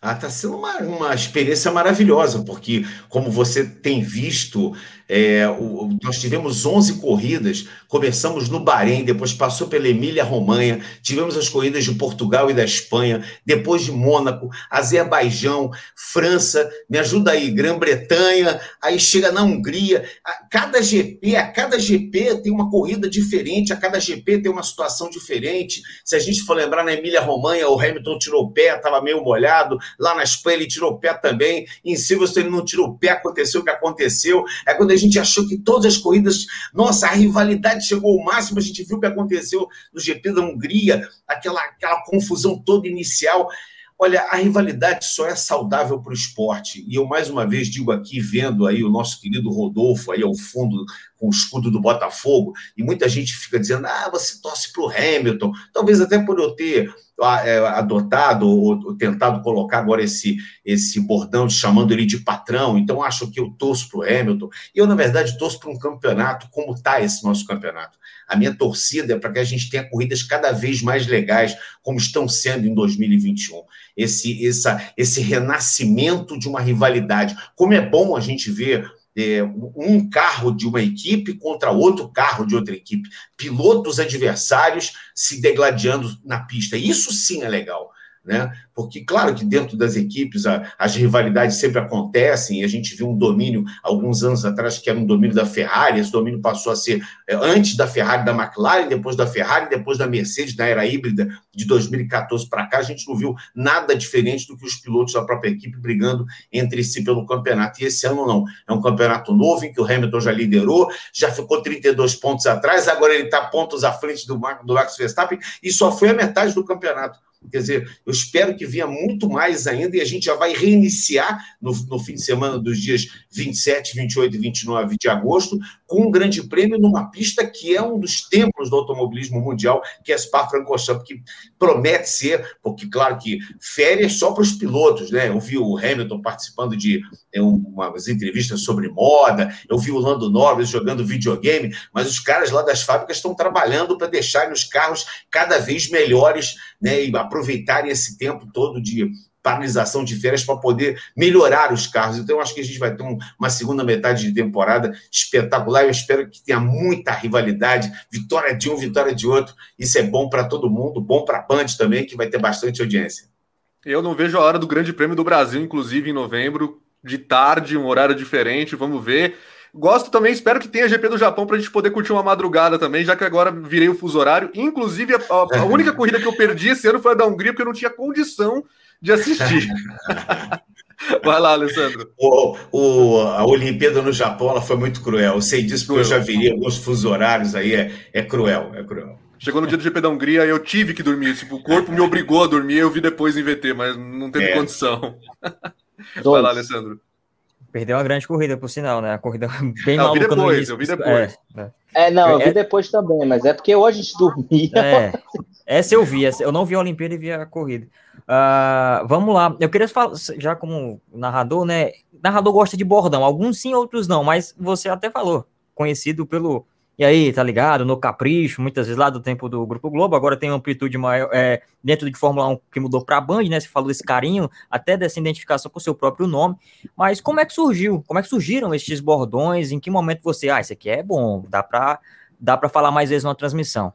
Ah, está sendo uma, uma experiência maravilhosa, porque, como você tem visto, é, o, nós tivemos 11 corridas, começamos no Bahrein, depois passou pela Emília-Romanha, tivemos as corridas de Portugal e da Espanha, depois de Mônaco, Azerbaijão, França, me ajuda aí, Grã-Bretanha, aí chega na Hungria. A cada GP, a cada GP tem uma corrida diferente, a cada GP tem uma situação diferente. Se a gente for lembrar na Emília-Romanha, o Hamilton tirou pé, estava meio molhado, lá na Espanha ele tirou pé também, em Silverstone ele não tirou pé, aconteceu o que aconteceu. É quando a gente achou que todas as corridas, nossa, a rivalidade chegou ao máximo, a gente viu o que aconteceu no GP da Hungria, aquela, aquela confusão toda inicial. Olha, a rivalidade só é saudável para o esporte. E eu, mais uma vez, digo aqui, vendo aí o nosso querido Rodolfo aí ao fundo com o escudo do Botafogo, e muita gente fica dizendo, ah, você torce para o Hamilton. Talvez até por eu ter é, adotado ou, tentado colocar agora esse, esse bordão de chamando ele de patrão, então acho que eu torço para o Hamilton. E eu, na verdade, torço para um campeonato como está esse nosso campeonato. A minha torcida é para que a gente tenha corridas cada vez mais legais, como estão sendo em 2021. Esse, essa, esse renascimento de uma rivalidade. Como é bom a gente ver um carro de uma equipe contra outro carro de outra equipe, pilotos adversários se degladiando na pista. Isso sim é legal né? Porque, claro que dentro das equipes a, as rivalidades sempre acontecem, e a gente viu um domínio alguns anos atrás que era um domínio da Ferrari, esse domínio passou a ser é, antes da Ferrari, da McLaren, depois da Ferrari, depois da Mercedes, na era híbrida de 2014 para cá, a gente não viu nada diferente do que os pilotos da própria equipe brigando entre si pelo campeonato. E esse ano não, é um campeonato novo em que o Hamilton já liderou, já ficou 32 pontos atrás, agora ele está pontos à frente do, do Max Verstappen, e só foi a metade do campeonato. Quer dizer, eu espero que venha muito mais ainda e a gente já vai reiniciar no, no fim de semana dos dias 27, 28 e 29 de agosto com um grande prêmio numa pista que é um dos templos do automobilismo mundial, que é Spa-Francorchamps, que promete ser, porque claro que férias só para os pilotos, né? Eu vi o Hamilton participando de é, umas entrevistas sobre moda, eu vi o Lando Norris jogando videogame, mas os caras lá das fábricas estão trabalhando para deixarem os carros cada vez melhores, né? E aproveitarem esse tempo todo de paralisação de férias para poder melhorar os carros. Então, acho que a gente vai ter um, uma segunda metade de temporada espetacular. Eu espero que tenha muita rivalidade, vitória de um, vitória de outro. Isso é bom para todo mundo, bom para a Band também, que vai ter bastante audiência. Eu não vejo a hora do Grande Prêmio do Brasil, inclusive em novembro, de tarde, um horário diferente. Vamos ver. Gosto também, espero que tenha GP do Japão para a gente poder curtir uma madrugada também, já que agora virei o fuso horário. Inclusive, a, a única corrida que eu perdi esse ano foi a da Hungria, porque eu não tinha condição de assistir. <laughs> Vai lá, Alessandro. O, o, a Olimpíada no Japão ela foi muito cruel. Eu sei disso porque eu já viria alguns fusos horários aí. É, é cruel, é cruel. Chegou no dia do GP da Hungria, eu tive que dormir. Tipo, o corpo me obrigou a dormir, eu vi depois em VT, mas não teve é. condição. Vai lá, Alessandro. Perdeu uma grande corrida, por sinal, né? A corrida <laughs> bem não, maluca eu vi depois, Eu vi depois. É, é. é não, eu vi é- depois também, mas é porque hoje a gente dormia. É. Essa eu vi, essa, eu não vi a Olimpíada e vi a corrida. Uh, vamos lá, eu queria falar, já como narrador, né? Narrador gosta de bordão, alguns sim, outros não, mas você até falou, conhecido pelo. E aí, tá ligado? No Capricho, muitas vezes lá do tempo do Grupo Globo, agora tem uma amplitude maior é, dentro de Fórmula 1 que mudou para a Band, né? Você falou desse carinho, até dessa identificação com o seu próprio nome. Mas como é que surgiu? Como é que surgiram estes bordões? Em que momento você, ah, isso aqui é bom, dá para dá para falar mais vezes na transmissão?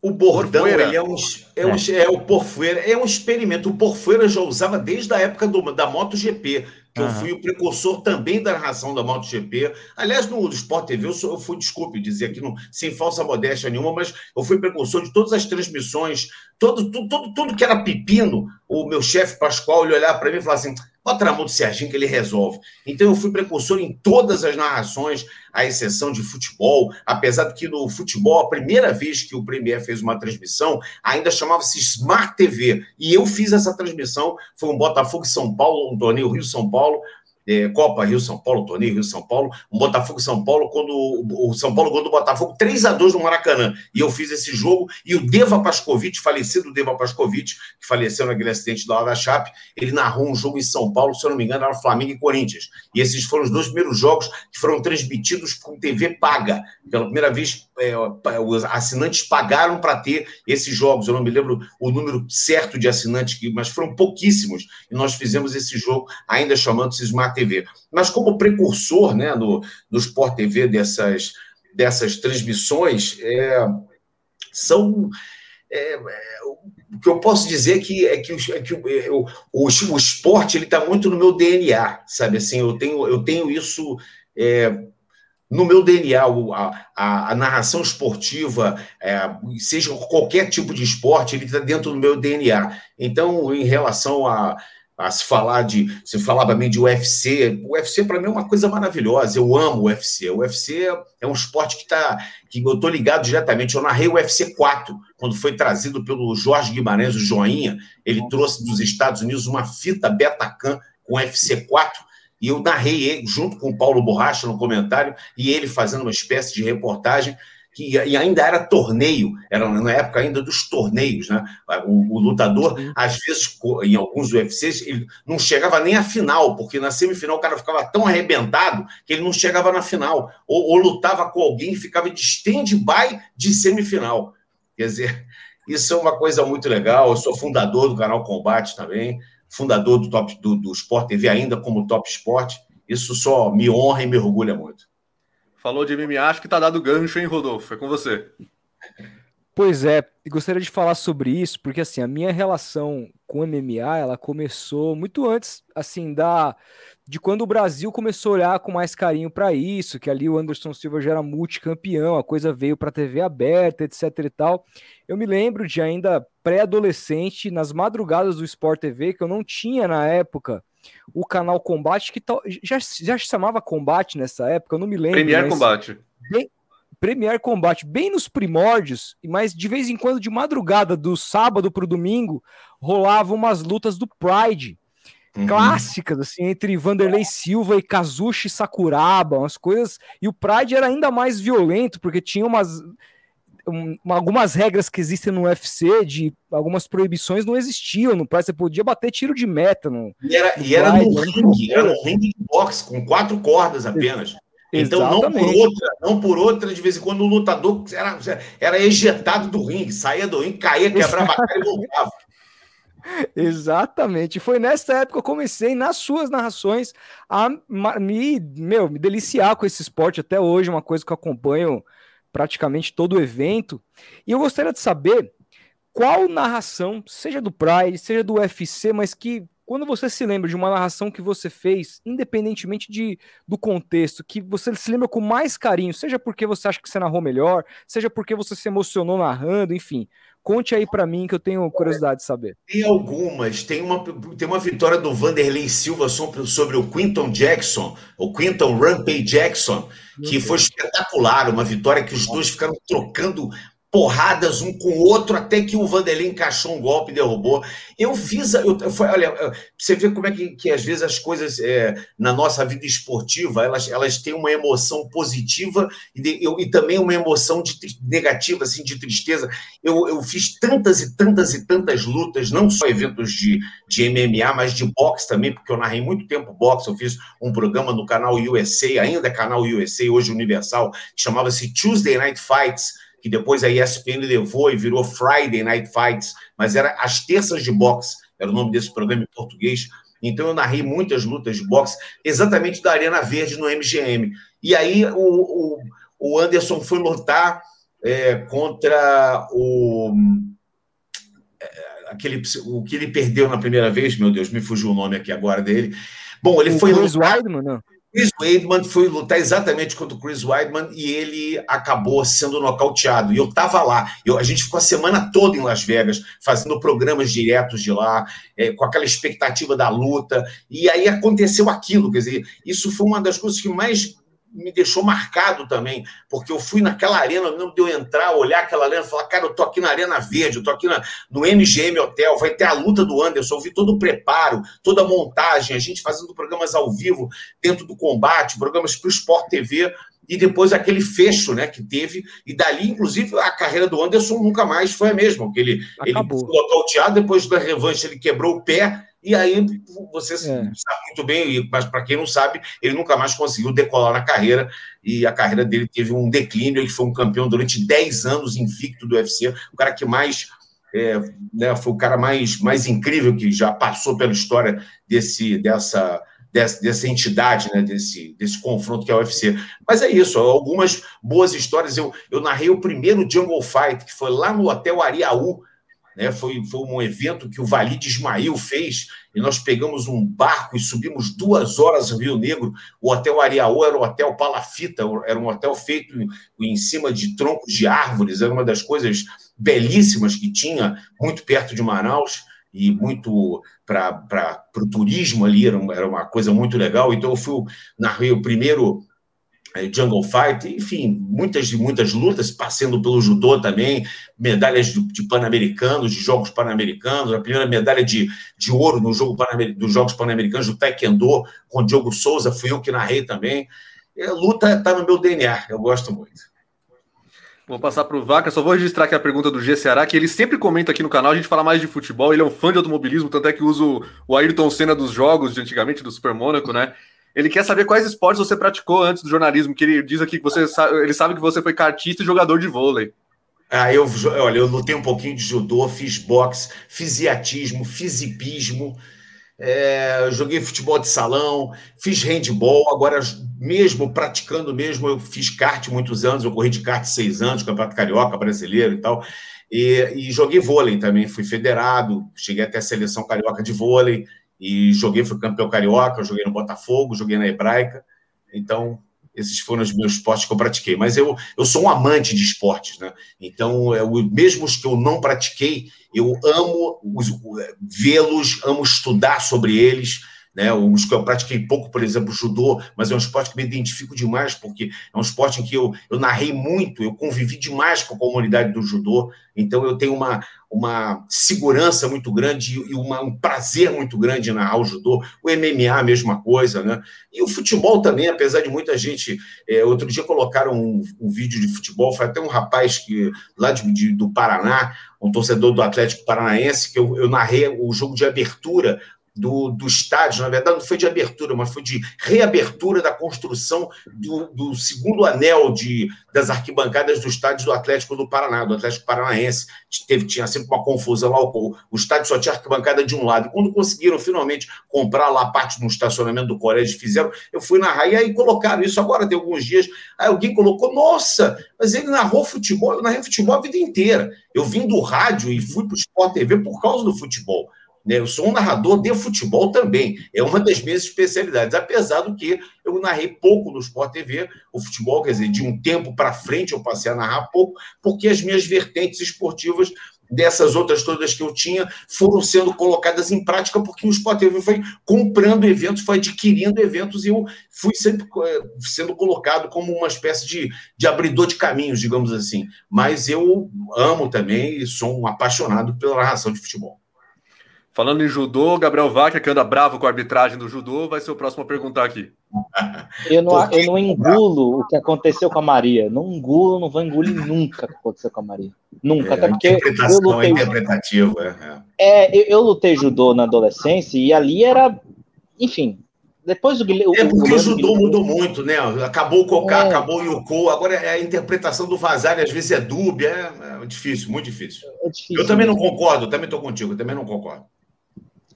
O bordão ele é um, é, um, é. é o porfoeira, é um experimento. O porfoeira já usava desde a época do, da MotoGP, que uhum. eu fui o precursor também da narração da MotoGP. Aliás, no, Sport TV, eu, sou, eu fui, desculpe dizer aqui, não, sem falsa modéstia nenhuma, mas eu fui precursor de todas as transmissões, todo, tudo, tudo, tudo que era pepino. O meu chefe Pascoal ele olhava para mim e falava assim: Bota na mão do Serginho que ele resolve. Então eu fui precursor em todas as narrações, à exceção de futebol, apesar de que no futebol, a primeira vez que o Premier fez uma transmissão, ainda chamava-se Smart TV. E eu fiz essa transmissão, foi um Botafogo São Paulo, um torneio Rio-São Paulo, Paulo, é, Copa Rio-São Paulo, torneio Rio-São Paulo, um Botafogo-São Paulo, quando o São Paulo ganhou do Botafogo 3 a 2 no Maracanã. E eu fiz esse jogo, e o Deva Pascovitch, falecido Deva Pascovitch, que faleceu naquele acidente da hora da Chape, ele narrou um jogo em São Paulo, se eu não me engano, era Flamengo e Corinthians. E esses foram os dois primeiros jogos que foram transmitidos com TV paga. Pela primeira vez, é, os assinantes pagaram para ter esses jogos. Eu não me lembro o número certo de assinantes, mas foram pouquíssimos. E nós fizemos esse jogo, ainda chamando-se Smart TV. Mas como precursor né, no, no Sport TV dessas, dessas transmissões, é, são. É, é, o que eu posso dizer que é que, é que o, é, o, o, esporte está muito no meu DNA, sabe assim, eu tenho, eu tenho isso é, no meu DNA, a, a, a narração esportiva, é, seja qualquer tipo de esporte, ele está dentro do meu DNA. Então, em relação a, a se falar de. Você falava bem de UFC. O UFC, para mim, é uma coisa maravilhosa. Eu amo o UFC. O UFC é um esporte que está. que eu estou ligado diretamente. Eu narrei o UFC 4, quando foi trazido pelo Jorge Guimarães, o Joinha. Ele trouxe dos Estados Unidos uma fita Betacam com UFC 4. E eu narrei ele junto com o Paulo Borracha no comentário, e ele fazendo uma espécie de reportagem que e ainda era torneio, era na época ainda dos torneios, né? O, o lutador, às vezes, em alguns UFCs, ele não chegava nem à final, porque na semifinal o cara ficava tão arrebentado que ele não chegava na final, ou, ou lutava com alguém e ficava de stand-by de semifinal. Quer dizer, isso é uma coisa muito legal. Eu sou fundador do canal Combate também, fundador do Top do, do Sport TV ainda como Top Sport. Isso só me honra e me orgulha muito. Falou de MMA, acho que tá dado gancho, hein, Rodolfo? É com você. Pois é, gostaria de falar sobre isso, porque assim, a minha relação com MMA, ela começou muito antes, assim, da de quando o Brasil começou a olhar com mais carinho para isso, que ali o Anderson Silva já era multicampeão, a coisa veio para TV aberta, etc e tal. Eu me lembro de ainda pré-adolescente, nas madrugadas do Sport TV, que eu não tinha na época o canal Combate, que tal, já, já se chamava Combate nessa época, eu não me lembro. Premier Combate. Bem, Premier Combate, bem nos primórdios, mas de vez em quando, de madrugada, do sábado para o domingo, rolavam umas lutas do Pride. Uhum. Clássicas, assim, entre Vanderlei Silva e Kazushi Sakuraba, umas coisas. E o Pride era ainda mais violento, porque tinha umas um, algumas regras que existem no UFC, de algumas proibições, não existiam no Pride. Você podia bater tiro de meta. No, e era, no, e era no ringue, era no ringue de boxe, com quatro cordas apenas. Então, Exatamente. não por outra, não por outra, de vez em quando o lutador era, era ejetado do ringue, saía do ringue, caía, quebrava a cara e voltava. <laughs> Exatamente. Foi nessa época que eu comecei, nas suas narrações, a me, meu, me deliciar com esse esporte até hoje, uma coisa que eu acompanho praticamente todo o evento. E eu gostaria de saber qual narração, seja do Pride, seja do UFC, mas que quando você se lembra de uma narração que você fez, independentemente de, do contexto, que você se lembra com mais carinho, seja porque você acha que você narrou melhor, seja porque você se emocionou narrando, enfim. Conte aí para mim que eu tenho curiosidade de saber. Tem algumas. Tem uma, tem uma vitória do Vanderlei Silva sobre, o Quinton Jackson, o Quinton Rampage Jackson, que foi espetacular. Uma vitória que os dois ficaram trocando porradas um com o outro até que o Vanderlei encaixou um golpe e derrubou. Eu fiz, eu, foi, olha, você vê como é que, que às vezes as coisas é, na nossa vida esportiva elas, elas têm uma emoção positiva e, de, eu, e também uma emoção de, negativa, assim, de tristeza. Eu, eu fiz tantas e tantas e tantas lutas, não só eventos de, de MMA, mas de boxe também, porque eu narrei muito tempo boxe. Eu fiz um programa no canal USA, ainda canal USA, hoje Universal, que chamava-se Tuesday Night Fights que depois a ESPN levou e virou Friday Night Fights, mas era as terças de boxe, era o nome desse programa em português. Então eu narrei muitas lutas de boxe, exatamente da Arena Verde no MGM. E aí o, o, o Anderson foi lutar é, contra o é, aquele o que ele perdeu na primeira vez, meu Deus, me fugiu o nome aqui agora dele. Bom, ele o foi Chris Weidman, não? Chris Weidman foi lutar exatamente contra o Chris Weidman e ele acabou sendo nocauteado. E eu estava lá. Eu, a gente ficou a semana toda em Las Vegas, fazendo programas diretos de lá, é, com aquela expectativa da luta. E aí aconteceu aquilo. Quer dizer, isso foi uma das coisas que mais me deixou marcado também, porque eu fui naquela arena, não deu entrar, olhar aquela arena e falar, cara, eu tô aqui na Arena Verde, eu tô aqui na, no MGM Hotel, vai ter a luta do Anderson, eu vi todo o preparo, toda a montagem, a gente fazendo programas ao vivo dentro do combate, programas para o Sport TV, e depois aquele fecho né, que teve, e dali, inclusive, a carreira do Anderson nunca mais foi a mesma, porque ele, Acabou. ele foi nocauteado, depois da revanche ele quebrou o pé, e aí você é. sabe muito bem, mas para quem não sabe, ele nunca mais conseguiu decolar na carreira e a carreira dele teve um declínio. Ele foi um campeão durante 10 anos invicto do UFC, o cara que mais. É, né, foi o cara mais, mais incrível que já passou pela história desse, dessa, dessa, dessa entidade, né, desse, desse confronto que é o UFC. Mas é isso, algumas boas histórias. Eu, eu narrei o primeiro Jungle Fight, que foi lá no Hotel Ariaú, né? Foi, foi um evento que o Valide Ismail fez, e nós pegamos um barco e subimos duas horas no Rio Negro. O Hotel Ariaú era o Hotel Palafita, era um hotel feito em, em cima de troncos de árvores, era uma das coisas belíssimas que tinha, muito perto de Manaus e muito para o turismo ali, era uma, era uma coisa muito legal. Então, eu fui narrei o primeiro Jungle Fight, enfim, muitas e muitas lutas, passando pelo judô também, medalhas de, pan-americanos, de Jogos Pan-Americanos, a primeira medalha de, de ouro no jogo dos Jogos Pan-Americanos do Taekwondo, com o Diogo Souza, fui eu que narrei também. A luta está no meu DNA, eu gosto muito. Vou passar para o Vaca, só vou registrar aqui a pergunta do G Ceará, que ele sempre comenta aqui no canal, a gente fala mais de futebol, ele é um fã de automobilismo, tanto é que usa o Ayrton Senna dos jogos de antigamente, do Super Mônaco, né? Ele quer saber quais esportes você praticou antes do jornalismo, que ele diz aqui que você sabe, ele sabe que você foi cartista e jogador de vôlei. Ah, eu, olha, eu lutei um pouquinho de judô, fiz boxe, fiz iatismo, fiz hipismo, é, joguei futebol de salão, fiz handball, agora mesmo praticando mesmo, eu fiz kart muitos anos, eu corri de kart seis anos, campeonato carioca, brasileiro e tal, e, e joguei vôlei também, fui federado, cheguei até a seleção carioca de vôlei, e joguei, fui campeão carioca, joguei no Botafogo, joguei na Hebraica. Então, esses foram os meus esportes que eu pratiquei. Mas eu, eu sou um amante de esportes, né? Então, é, mesmo os que eu não pratiquei, eu amo vê-los, amo estudar sobre eles né? Eu pratiquei pouco, por exemplo, judô, mas é um esporte que me identifico demais, porque é um esporte em que eu, eu narrei muito, eu convivi demais com a comunidade do judô, então eu tenho uma, uma segurança muito grande e uma, um prazer muito grande em narrar o judô. O MMA, a mesma coisa, né? E o futebol também, apesar de muita gente. É, outro dia colocaram um, um, vídeo de futebol, foi até um rapaz que lá de, de, do Paraná, um torcedor do Atlético Paranaense, que eu, eu narrei o jogo de abertura do, do estádio, na verdade, não foi de abertura, mas foi de reabertura da construção do, do segundo anel de, das arquibancadas do estádio do Atlético do Paraná, do Atlético Paranaense. Teve, tinha sempre uma confusão lá, o, o estádio só tinha arquibancada de um lado. Quando conseguiram finalmente comprar lá parte do estacionamento do colégio, fizeram, eu fui narrar, e aí colocaram isso agora, tem alguns dias, aí alguém colocou, nossa, mas ele narrou futebol, eu narrei futebol a vida inteira. Eu vim do rádio e fui para o Sport TV por causa do futebol. Né? Eu sou um narrador de futebol também, é uma das minhas especialidades, apesar do que eu narrei pouco no Sport TV, o futebol, quer dizer, de um tempo para frente eu passei a narrar pouco, porque as minhas vertentes esportivas dessas outras todas que eu tinha foram sendo colocadas em prática porque o Sport TV foi comprando eventos, foi adquirindo eventos e eu fui sempre eh, sendo colocado como uma espécie de, de abridor de caminhos, digamos assim. Mas eu amo também e sou um apaixonado pela narração de futebol. Falando em judô, Gabriel Vaca, que anda bravo com a arbitragem do judô, vai ser o próximo a perguntar aqui. <laughs> Eu não, eu não engulo o que aconteceu com a Maria. Não engulo, não vou engolir nunca o que aconteceu com a Maria. Nunca. É, até porque eu lutei. Interpretativo, é, é. eu, eu, lutei judô na adolescência e ali era. Enfim. Depois do É porque o, o judô Guilherme... mudou muito, né? Acabou o Koká, é. acabou o Yoko. Agora é a interpretação do Vazari às vezes é dúbia. É, é difícil, muito difícil. É difícil eu também mesmo. não concordo, também estou contigo, eu também não concordo.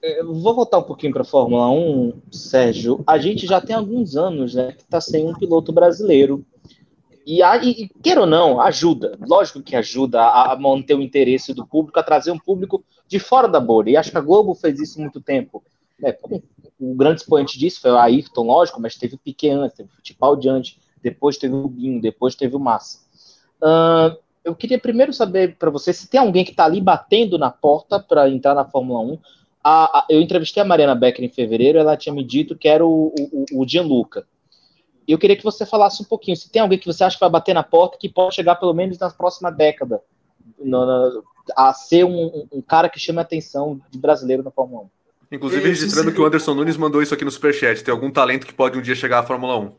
É, vou voltar um pouquinho para a Fórmula 1, Sérgio. A gente já tem alguns anos né, que está sem um piloto brasileiro. E, a, e, queira ou não, ajuda. Lógico que ajuda a, a, manter o interesse do público, a trazer um público de fora da bolha. E acho que a Globo fez isso muito tempo. Né? O grande expoente disso foi o Ayrton, lógico, mas teve o Piquet antes, teve o Futebol diante, depois teve o Binho, depois teve o Massa. Uh, eu queria primeiro saber para você se tem alguém que está ali batendo na porta para entrar na Fórmula 1. A, a, eu entrevistei a Mariana Becker em fevereiro, ela tinha me dito que era o, o, o Gianluca. Eu queria que você falasse um pouquinho, se tem alguém que você acha que vai bater na porta, que pode chegar pelo menos na próxima década no, no, a ser um, um, cara que chame a atenção de brasileiro na Fórmula 1. Inclusive, registrando que o Anderson Nunes mandou isso aqui no Superchat. Tem algum talento que pode um dia chegar à Fórmula 1?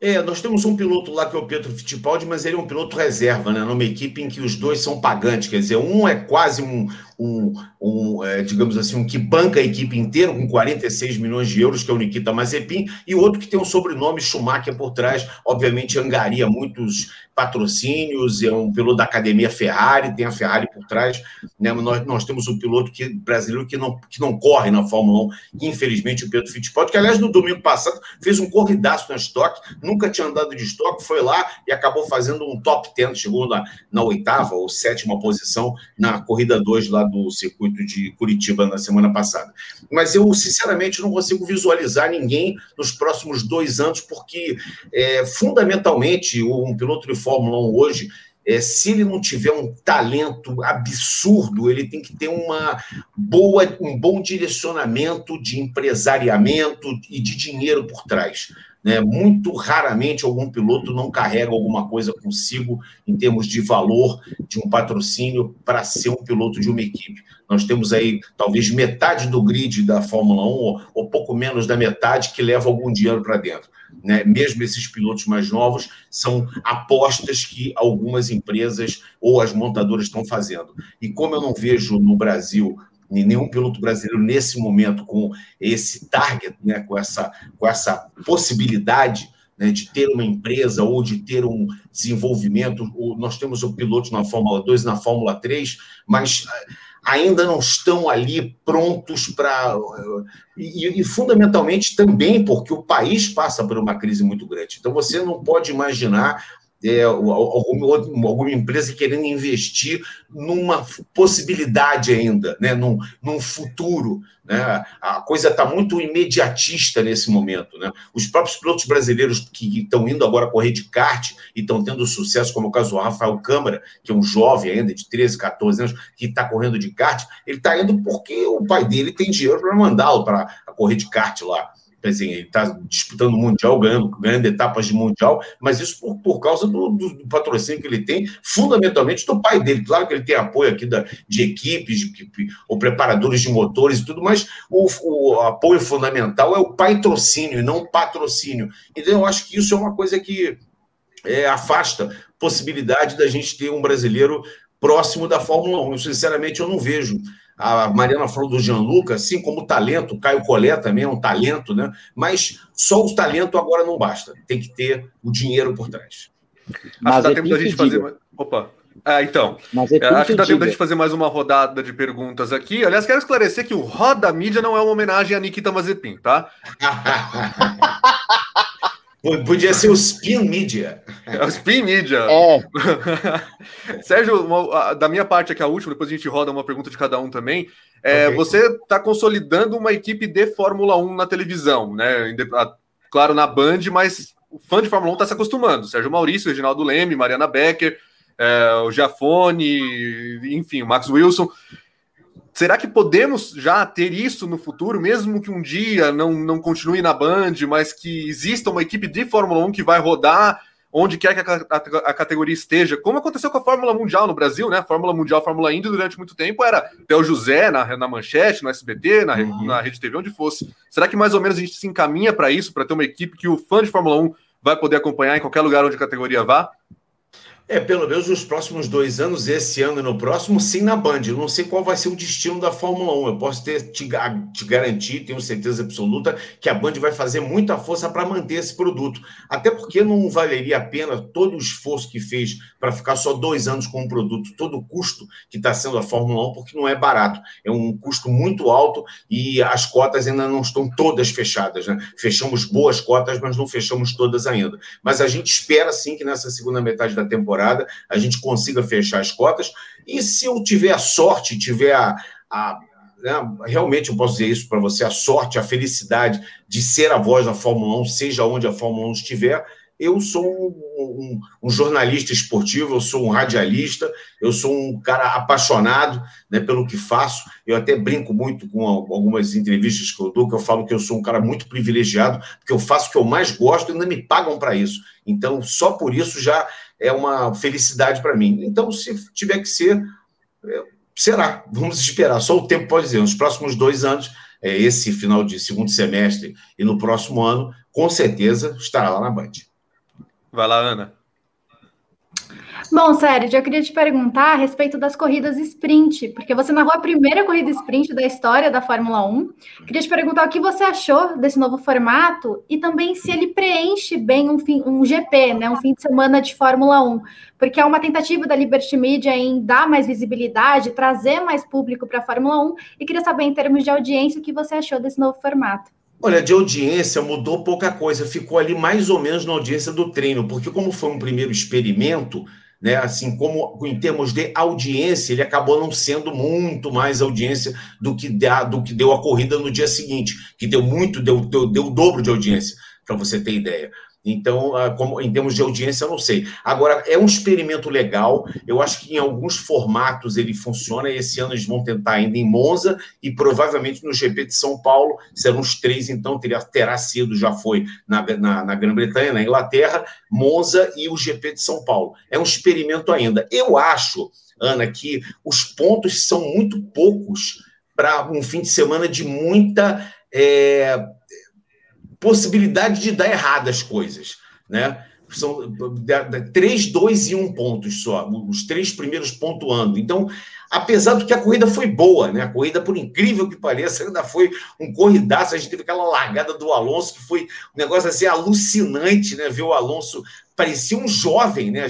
É, nós temos um piloto lá que é o Pedro Fittipaldi, mas ele é um piloto reserva, né? Numa equipe em que os dois são pagantes, quer dizer, um é quase um, um, um é, digamos assim, um que banca a equipe inteira com 46 milhões de euros, que é o Nikita Mazepin, e outro que tem um sobrenome Schumacher por trás, obviamente angaria muitos patrocínios, é um piloto da academia Ferrari, tem a Ferrari por trás, né? Nós, nós temos um piloto que, brasileiro que não, que não corre na Fórmula 1, infelizmente o Pedro Fittipaldi, que aliás no domingo passado fez um corridaço na estoque, nunca tinha andado de estoque, foi lá e acabou fazendo um top 10, chegou na, na oitava ou sétima posição na corrida 2 lá do circuito de Curitiba na semana passada. Mas eu, sinceramente, não consigo visualizar ninguém nos próximos dois anos, porque é, fundamentalmente um piloto de Fórmula 1 hoje é, se ele não tiver um talento absurdo, ele tem que ter uma boa, um bom direcionamento de empresariamento e de dinheiro por trás. Né? Muito raramente algum piloto não carrega alguma coisa consigo em termos de valor de um patrocínio para ser um piloto de uma equipe. Nós temos aí talvez metade do grid da Fórmula 1, ou, ou pouco menos da metade, que leva algum dinheiro para dentro. Né? Mesmo esses pilotos mais novos são apostas que algumas empresas ou as montadoras estão fazendo. E como eu não vejo no Brasil nenhum piloto brasileiro nesse momento com esse target, né, com, essa, com essa possibilidade né, de ter uma empresa ou de ter um desenvolvimento. Nós temos o piloto na Fórmula 2 na Fórmula 3, mas ainda não estão ali prontos para. E, e, fundamentalmente também porque o país passa por uma crise muito grande. Então você não pode imaginar é, alguma, alguma, empresa querendo investir numa possibilidade ainda, né? num, num futuro. Né? A coisa está muito imediatista nesse momento. Né? Os próprios pilotos brasileiros que estão indo agora correr de kart e estão tendo sucesso, como o caso do Rafael Câmara, que é um jovem ainda de 13, 14 anos, que está correndo de kart, ele está indo porque o pai dele tem dinheiro para mandá-lo para correr de kart lá assim, ele está disputando o Mundial, ganhando, ganhando etapas de Mundial, mas isso por, por causa do, do, do, patrocínio que ele tem, fundamentalmente do pai dele. Claro que ele tem apoio aqui da, de equipes, ou preparadores de motores e tudo, mas o, o apoio fundamental é o patrocínio não o patrocínio. Então, eu acho que isso é uma coisa que é, afasta possibilidade da gente ter um brasileiro próximo da Fórmula 1. Eu, sinceramente, eu não vejo a Mariana falou do Gianluca, assim como o talento, o Caio Collet também é um talento, né? Mas só o talento agora não basta, tem que ter o dinheiro por trás. Mas acho que dá é tempo da gente fazer. Opa. Ah, então. Mas é, é acho que dá tempo da gente fazer mais uma rodada de perguntas aqui. Aliás, quero esclarecer que o Roda Mídia não é uma homenagem a Nikita Mazepin, tá? <laughs> Podia ser o Spin Media. É o Spin Media. É. <laughs> Sérgio, uma, da minha parte aqui, a última, depois a gente roda uma pergunta de cada um também. É, okay. Você está consolidando uma equipe de Fórmula 1 na televisão, né? Claro, na Band, mas o fã de Fórmula 1 está se acostumando. Sérgio Maurício, Reginaldo Leme, Mariana Becker, é, o Giafone, enfim, o Max Wilson. Será que podemos já ter isso no futuro, mesmo que um dia não, não continue na Band, mas que exista uma equipe de Fórmula 1 que vai rodar onde quer que a, a, a, categoria esteja, como aconteceu com a Fórmula Mundial no Brasil, né? Fórmula Mundial, Fórmula Indy, durante muito tempo era Theo José na, na Manchete, no SBT, na, uhum. na Rede TV, onde fosse. Será que mais ou menos a gente se encaminha para isso, para ter uma equipe que o fã de Fórmula 1 vai poder acompanhar em qualquer lugar onde a categoria vá? É, pelo menos nos próximos dois anos, esse ano e no próximo, sim, na Band. Eu não sei qual vai ser o destino da Fórmula 1. Eu posso ter, te, te garantir, tenho certeza absoluta, que a Band vai fazer muita força para manter esse produto. Até porque não valeria a pena todo o esforço que fez para ficar só dois anos com o um produto, todo o custo que está sendo a Fórmula 1, porque não é barato. É um custo muito alto e as cotas ainda não estão todas fechadas. Né? Fechamos boas cotas, mas não fechamos todas ainda. Mas a gente espera, sim, que nessa segunda metade da temporada temporada a gente consiga fechar as cotas. E se eu tiver a sorte, tiver a, a né, realmente eu posso dizer isso para você, a sorte, a felicidade de ser a voz da Fórmula 1, seja onde a Fórmula 1 estiver, eu sou um, um, um, jornalista esportivo, eu sou um radialista, eu sou um cara apaixonado né, pelo que faço. Eu até brinco muito com algumas entrevistas que eu dou, que eu falo que eu sou um cara muito privilegiado, porque eu faço o que eu mais gosto e ainda me pagam para isso. Então, só por isso já é uma felicidade para mim. Então, se tiver que ser, é, será. Vamos esperar. Só o tempo pode dizer. Nos próximos dois anos, é, esse final de segundo semestre e no próximo ano, com certeza estará lá na Band. Vai lá, Ana. Bom, Sérgio, eu queria te perguntar a respeito das corridas sprint, porque você narrou a primeira corrida sprint da história da Fórmula 1. Queria te perguntar o que você achou desse novo formato e também se ele preenche bem um, fim, um GP, né, um fim de semana de Fórmula 1, porque é uma tentativa da Liberty Media em dar mais visibilidade, trazer mais público para a Fórmula 1, e queria saber, em termos de audiência, o que você achou desse novo formato. Olha, de audiência mudou pouca coisa, ficou ali mais ou menos na audiência do treino, porque como foi um primeiro experimento, né, assim como em termos de audiência, ele acabou não sendo muito mais audiência do que, da, do que deu a corrida no dia seguinte, que deu muito, deu, deu, deu o dobro de audiência, para você ter ideia. Então, ah, como, em termos de audiência, eu não sei. Agora, é um experimento legal. Eu acho que em alguns formatos ele funciona. Esse ano eles vão tentar ainda em Monza e provavelmente no GP de São Paulo. Serão os três, então teria, terá sido, já foi na, na, na Grã-Bretanha, na Inglaterra, Monza e o GP de São Paulo. É um experimento ainda. Eu acho, Ana, que os pontos são muito poucos para um fim de semana de muita. É, possibilidade de dar errado as coisas, né? São três, dois e um pontos só, os três primeiros pontuando. Então, apesar do que a corrida foi boa, né? A corrida, por incrível que pareça, ainda foi um corridaço. A gente teve aquela largada do Alonso, que foi um negócio assim alucinante, né? Ver o Alonso parecia um jovem, né?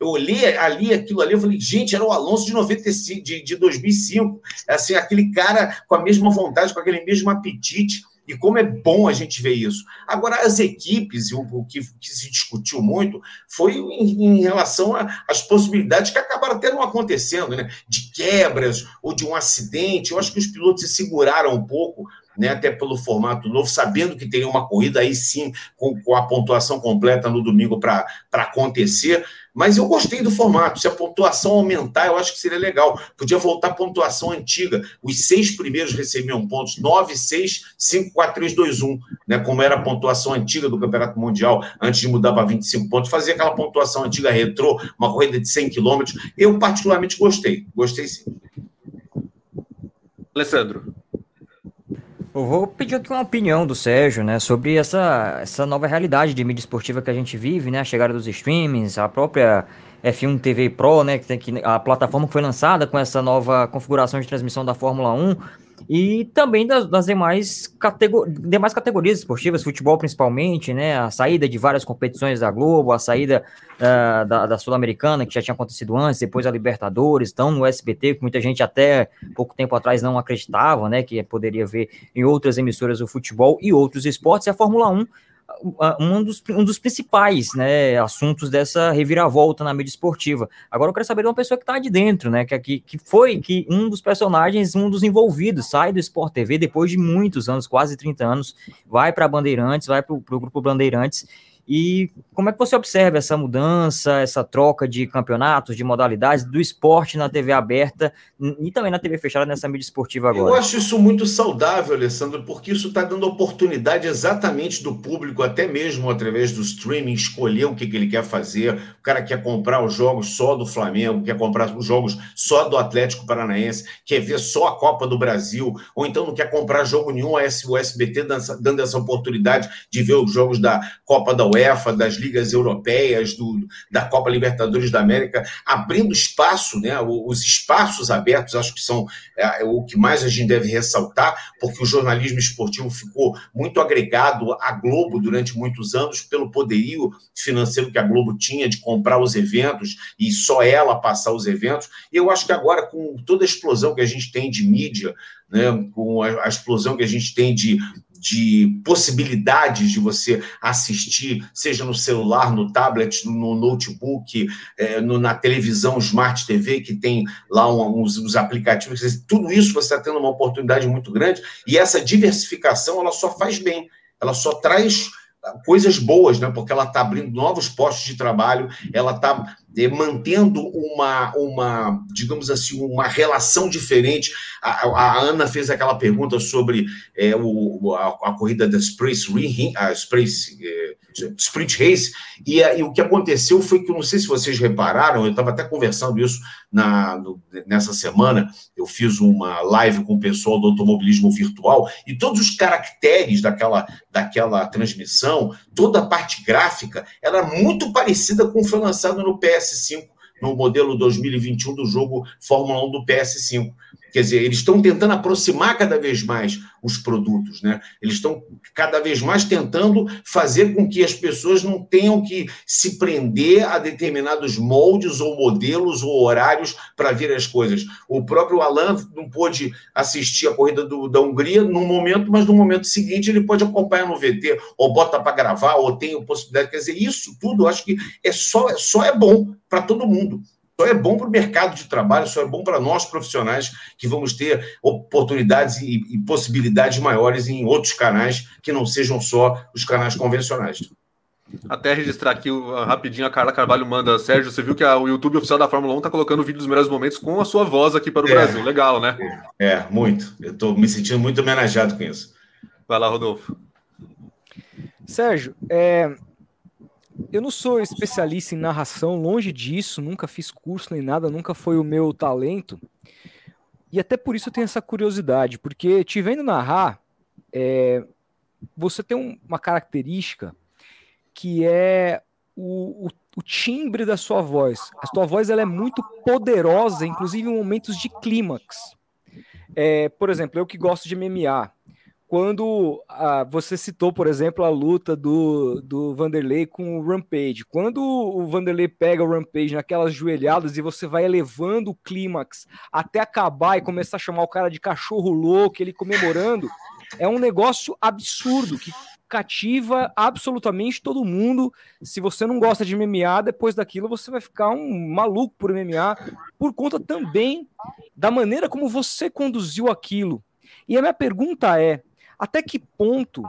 Eu olhei ali aquilo ali, eu falei, gente, era o Alonso de 95, de, de 2005, assim, aquele cara com a mesma vontade, com aquele mesmo apetite. E como é bom a gente ver isso. Agora, as equipes, o, o que, que, se discutiu muito foi em, em relação às possibilidades que acabaram até não acontecendo, né? De quebras ou de um acidente. Eu acho que os pilotos se seguraram um pouco né, até pelo formato novo, sabendo que teria uma corrida aí sim, com, com a pontuação completa no domingo para acontecer. Mas eu gostei do formato. Se a pontuação aumentar, eu acho que seria legal. Podia voltar à pontuação antiga. Os seis primeiros recebiam pontos: 9, 6, 5, 4, 3, 2, 1. Né? Como era a pontuação antiga do Campeonato Mundial, antes de mudar para 25 pontos. Fazia aquela pontuação antiga retrô, uma corrida de 100 quilômetros. Eu, particularmente, gostei. Gostei sim. Alessandro. Eu vou pedir aqui uma opinião do Sérgio, né, sobre essa, essa nova realidade de mídia esportiva que a gente vive, né, a chegada dos streamings, a própria F1 TV Pro, né, que tem que a plataforma que foi lançada com essa nova configuração de transmissão da Fórmula 1 e também das, das demais, categor demais categorias esportivas, futebol principalmente, né? A saída de várias competições da Globo, a saída uh, da, da Sul-Americana, que já tinha acontecido antes, depois a Libertadores, estão no SBT, que muita gente até pouco tempo atrás não acreditava, né? Que poderia ver em outras emissoras o futebol e outros esportes, e a Fórmula 1 um dos, um dos principais né, assuntos dessa reviravolta na mídia esportiva. Agora eu quero saber de uma pessoa que está de dentro, né? Que, que foi que um dos personagens, um dos envolvidos, sai do Sport TV depois de muitos anos, quase 30 anos, vai para Bandeirantes, vai para o grupo Bandeirantes e como é que você observa essa mudança, essa troca de campeonatos, de modalidades, do esporte na TV aberta e também na TV fechada nessa mídia esportiva agora? Eu acho isso muito saudável, Alessandro, porque isso está dando oportunidade exatamente do público, até mesmo através do streaming, escolher o que, que ele quer fazer. O cara quer comprar os jogos só do Flamengo, quer comprar os jogos só do Atlético Paranaense, quer ver só a Copa do Brasil, ou então não quer comprar jogo nenhum, o SBT dando essa oportunidade de ver os jogos da Copa da UEFA, das ligas europeias, do, da Copa Libertadores da América, abrindo espaço, né, os espaços abertos, acho que são é, o que mais a gente deve ressaltar, porque o jornalismo esportivo ficou muito agregado à Globo durante muitos anos, pelo poderio financeiro que a Globo tinha de comprar os eventos e só ela passar os eventos. E eu acho que agora, com toda a explosão que a gente tem de mídia, né, com a, a explosão que a gente tem de, de possibilidades de você assistir, seja no celular, no tablet, no notebook, é, no, na televisão Smart TV, que tem lá um, uns, uns, aplicativos, tudo isso você está tendo uma oportunidade muito grande, e essa diversificação ela só faz bem, ela só traz coisas boas, né? porque ela está abrindo novos postos de trabalho, ela está é, mantendo uma, uma, digamos assim, uma relação diferente. A, a Ana fez aquela pergunta sobre é, o, a, a, corrida da Sprint, a é, Sprint Race, e, e, o que aconteceu foi que, não sei se vocês repararam, eu estava até conversando isso na, no, nessa semana, eu fiz uma live com o pessoal do automobilismo virtual, e todos os caracteres daquela, daquela transmissão, toda a parte gráfica, era muito parecida com o que foi lançado no PS5 no modelo 2021 do jogo Fórmula 1 do PS5. Quer dizer, eles estão tentando aproximar cada vez mais os produtos, né? Eles estão cada vez mais tentando fazer com que as pessoas não tenham que se prender a determinados moldes ou modelos ou horários para ver as coisas. O próprio Alan não pôde assistir a corrida do, da Hungria num momento, mas no momento seguinte ele pode acompanhar no VT, ou bota para gravar, ou tem possibilidade. Quer dizer, isso tudo eu acho que é só, só é bom para todo mundo só é bom para o mercado de trabalho, só é bom para nós profissionais que vamos ter oportunidades e, e, possibilidades maiores em outros canais que não sejam só os canais convencionais. Até registrar aqui rapidinho, a Carla Carvalho manda, Sérgio, você viu que a, o YouTube oficial da Fórmula 1 está colocando o vídeo dos melhores momentos com a sua voz aqui para o é, Brasil. Legal, né? É, é muito. Eu estou me sentindo muito homenageado com isso. Vai lá, Rodolfo. Sérgio, é, eu não sou especialista em narração, longe disso, nunca fiz curso nem nada, nunca foi o meu talento. E até por isso eu tenho essa curiosidade, porque te vendo narrar, é, você tem um, uma característica que é o, o, o, timbre da sua voz. A sua voz ela é muito poderosa, inclusive em momentos de clímax. É, por exemplo, eu que gosto de MMA, quando ah, você citou, por exemplo, a luta do, do Vanderlei com o Rampage. Quando o Vanderlei pega o Rampage naquelas joelhadas e você vai elevando o clímax até acabar e começar a chamar o cara de cachorro louco, ele comemorando, é um negócio absurdo que cativa absolutamente todo mundo. Se você não gosta de MMA, depois daquilo você vai ficar um maluco por MMA, por conta também da maneira como você conduziu aquilo. E a minha pergunta é: até que ponto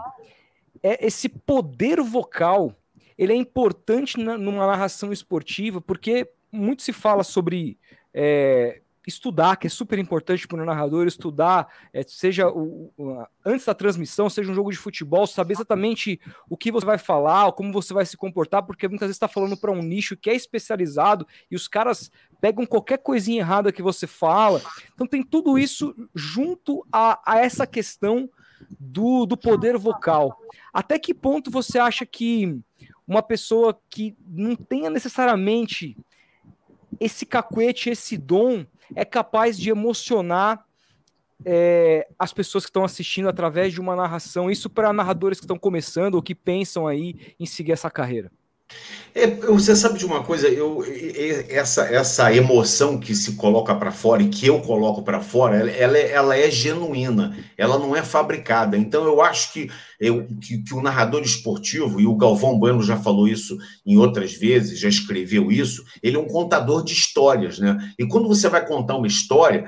é esse poder vocal ele é importante na, numa narração esportiva, porque muito se fala sobre é, estudar, que é super importante para o narrador estudar, é, seja o, o, antes da transmissão, seja um jogo de futebol, saber exatamente o que você vai falar, como você vai se comportar, porque muitas vezes está falando para um nicho que é especializado e os caras pegam qualquer coisinha errada que você fala. Então tem tudo isso junto a, a essa questão do, do poder vocal. Até que ponto você acha que uma pessoa que não tenha necessariamente esse cacuete, esse dom, é capaz de emocionar é, as pessoas que estão assistindo através de uma narração? Isso para narradores que estão começando ou que pensam aí em seguir essa carreira. É, você sabe de uma coisa, eu, essa, essa emoção que se coloca para fora e que eu coloco para fora, ela, ela, é, ela é genuína, ela não é fabricada. Então eu acho que eu, que, que, o narrador esportivo, e o Galvão Bueno já falou isso em outras vezes, já escreveu isso, ele é um contador de histórias, né? E quando você vai contar uma história,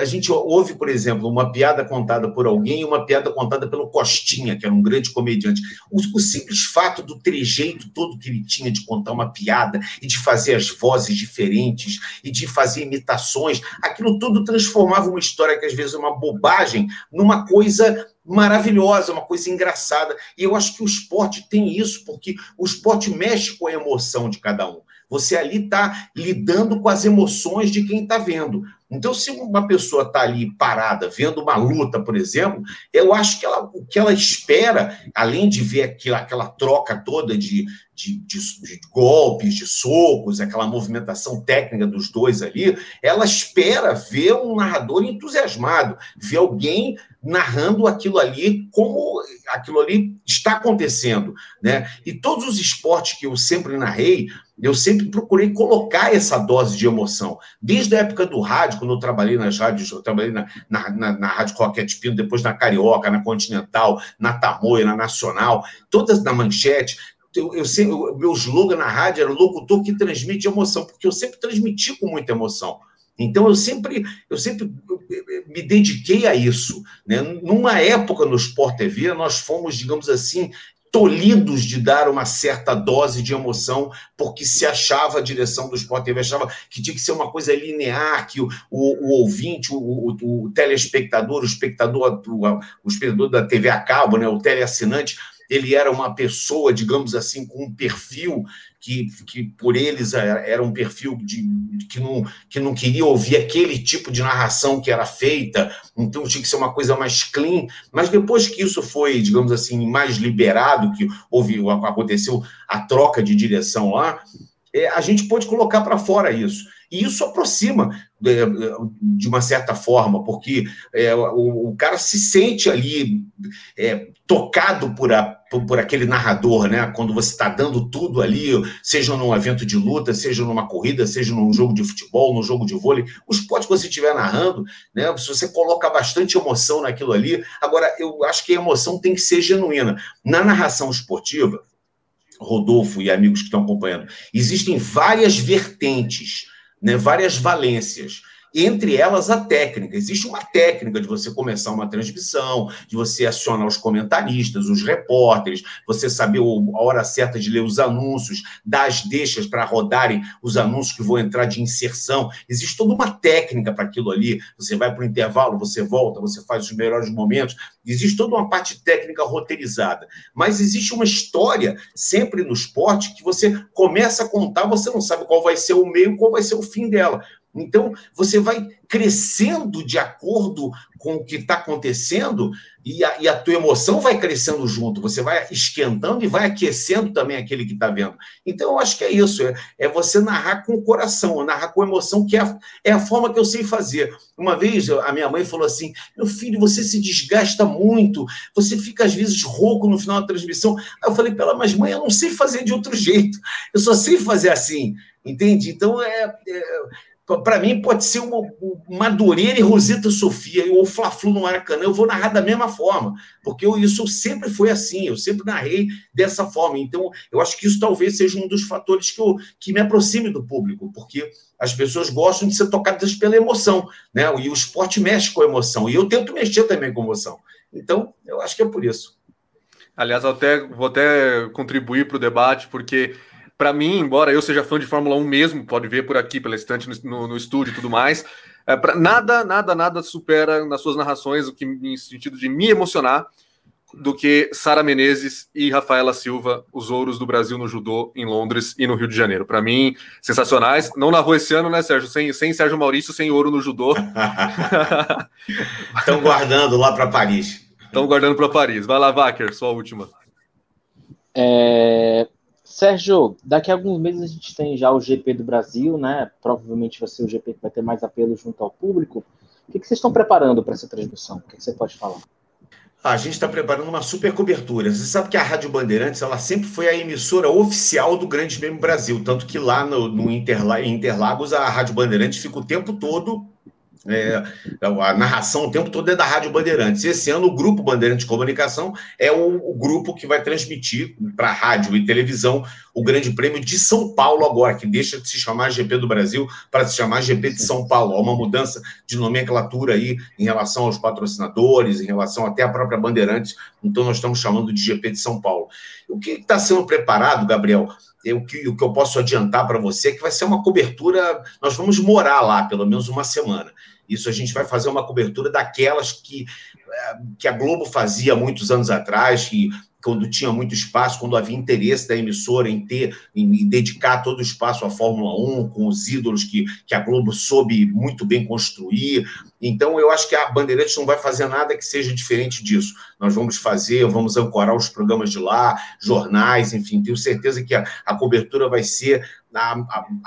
a gente ouve, por exemplo, uma piada contada por alguém e uma piada contada pelo Costinha, que era um grande comediante. O, o simples fato do trejeito todo que ele tinha de contar uma piada e de fazer as vozes diferentes e de fazer imitações, aquilo tudo transformava uma história que às vezes é uma bobagem numa coisa maravilhosa, uma coisa engraçada. E eu acho que o esporte tem isso, porque o esporte mexe com a emoção de cada um. Você ali está lidando com as emoções de quem está vendo. Então, se uma pessoa está ali parada, vendo uma luta, por exemplo, eu acho que ela, o que ela espera, além de ver aquela, aquela troca toda de, de, de, de, golpes, de socos, aquela movimentação técnica dos dois ali, ela espera ver um narrador entusiasmado, ver alguém narrando aquilo ali como aquilo ali está acontecendo, né? E todos os esportes que eu sempre narrei, eu sempre procurei colocar essa dose de emoção. Desde a época do rádio, quando eu trabalhei nas rádios, eu trabalhei na, na, na, na Rádio Roquete Pino, depois na Carioca, na Continental, na Tamoia, na Nacional, todas na Manchete. Eu, eu sempre, o meu slogan na rádio era locutor que transmite emoção, porque eu sempre transmiti com muita emoção. Então eu sempre, eu sempre me dediquei a isso. Né? Numa época no Sport TV, nós fomos, digamos assim, tolhidos de dar uma certa dose de emoção, porque se achava a direção do Sport TV, achava que tinha que ser uma coisa linear, que o, o, o ouvinte, o, o, o, telespectador, o espectador, o, espectador da TV a cabo, né, o teleassinante, ele era uma pessoa, digamos assim, com um perfil que, que por eles era um perfil de, que, não, que não queria ouvir aquele tipo de narração que era feita, então tinha que ser uma coisa mais clean. Mas depois que isso foi, digamos assim, mais liberado, que houve, aconteceu a troca de direção lá, é, a gente pode colocar para fora isso. E isso aproxima de, de uma certa forma, porque é, o, o, cara se sente ali é, tocado por, a, por, por, aquele narrador, né? Quando você está dando tudo ali, seja num evento de luta, seja numa corrida, seja num jogo de futebol, num jogo de vôlei, o esporte que você estiver narrando, né? Se você coloca bastante emoção naquilo ali, agora eu acho que a emoção tem que ser genuína. Na narração esportiva, Rodolfo e amigos que estão acompanhando, existem várias vertentes né, várias valências. Entre elas, a técnica. Existe uma técnica de você começar uma transmissão, de você acionar os comentaristas, os repórteres, você saber a hora certa de ler os anúncios, dar as deixas para rodarem os anúncios que vão entrar de inserção. Existe toda uma técnica para aquilo ali. Você vai para o intervalo, você volta, você faz os melhores momentos. Existe toda uma parte técnica roteirizada. Mas existe uma história sempre no esporte que você começa a contar, você não sabe qual vai ser o meio, qual vai ser o fim dela. Então, você vai crescendo de acordo com o que está acontecendo e a, e a, tua emoção vai crescendo junto. Você vai esquentando e vai aquecendo também aquele que está vendo. Então, eu acho que é isso. É, é, você narrar com o coração, narrar com emoção, que é a, é a forma que eu sei fazer. Uma vez, a minha mãe falou assim, meu filho, você se desgasta muito, você fica às vezes rouco no final da transmissão. Aí eu falei para ela, mas mãe, eu não sei fazer de outro jeito. Eu só sei fazer assim. Entende? Então, é, é para mim pode ser uma Madureira e Rosita Sofia ou Fla-Flu no Maracanã, eu vou narrar da mesma forma, porque eu, isso sempre foi assim, eu sempre narrei dessa forma. Então, eu acho que isso talvez seja um dos fatores que, eu, que me aproxime do público, porque as pessoas gostam de ser tocadas pela emoção, né? E o esporte mexe com a emoção, e eu tento mexer também com a emoção. Então, eu acho que é por isso. Aliás, até, vou até contribuir para o debate, porque para mim, embora eu seja fã de Fórmula 1 mesmo, pode ver por aqui, pela estante no, no, estúdio e tudo mais, é, pra, nada, nada, nada supera nas suas narrações o que, em sentido de me emocionar, do que Sara Menezes e Rafaela Silva, os ouros do Brasil no judô em Londres e no Rio de Janeiro. Para mim, sensacionais. Não narrou esse ano, né, Sérgio? Sem, sem Sérgio Maurício, sem ouro no judô. Estão guardando lá para Paris. Estão guardando para Paris. Vai lá, Wacker, sua última. É, Sérgio, daqui a alguns meses a gente tem já o GP do Brasil, né? Provavelmente vai ser o GP que vai ter mais apelo junto ao público. O que, vocês estão preparando para essa transmissão? O que, que você pode falar? A gente está preparando uma super cobertura. Você sabe que a Rádio Bandeirantes ela sempre foi a emissora oficial do Grande Prêmio Brasil, tanto que lá no, no Interla Interlagos a Rádio Bandeirantes fica o tempo todo é, a narração o tempo todo é da Rádio Bandeirantes. Esse ano, o Grupo Bandeirantes de Comunicação é o, o grupo que vai transmitir para rádio e televisão o Grande Prêmio de São Paulo agora, que deixa de se chamar GP do Brasil para se chamar GP de São Paulo. Há uma mudança de nomenclatura aí em relação aos patrocinadores, em relação até à própria Bandeirantes. Então, nós estamos chamando de GP de São Paulo. O que está sendo preparado, Gabriel? O que, o que eu posso adiantar para você é que vai ser uma cobertura. Nós vamos morar lá pelo menos uma semana. Isso a gente vai fazer uma cobertura daquelas que, eh, que a Globo fazia muitos anos atrás, que quando tinha muito espaço, quando havia interesse da emissora em ter, em dedicar todo o espaço à Fórmula 1, com os ídolos que, que a Globo soube muito bem construir. Então, eu acho que a Bandeirantes não vai fazer nada que seja diferente disso. Nós vamos fazer, vamos ancorar os programas de lá, jornais, enfim, tenho certeza que a, a cobertura vai ser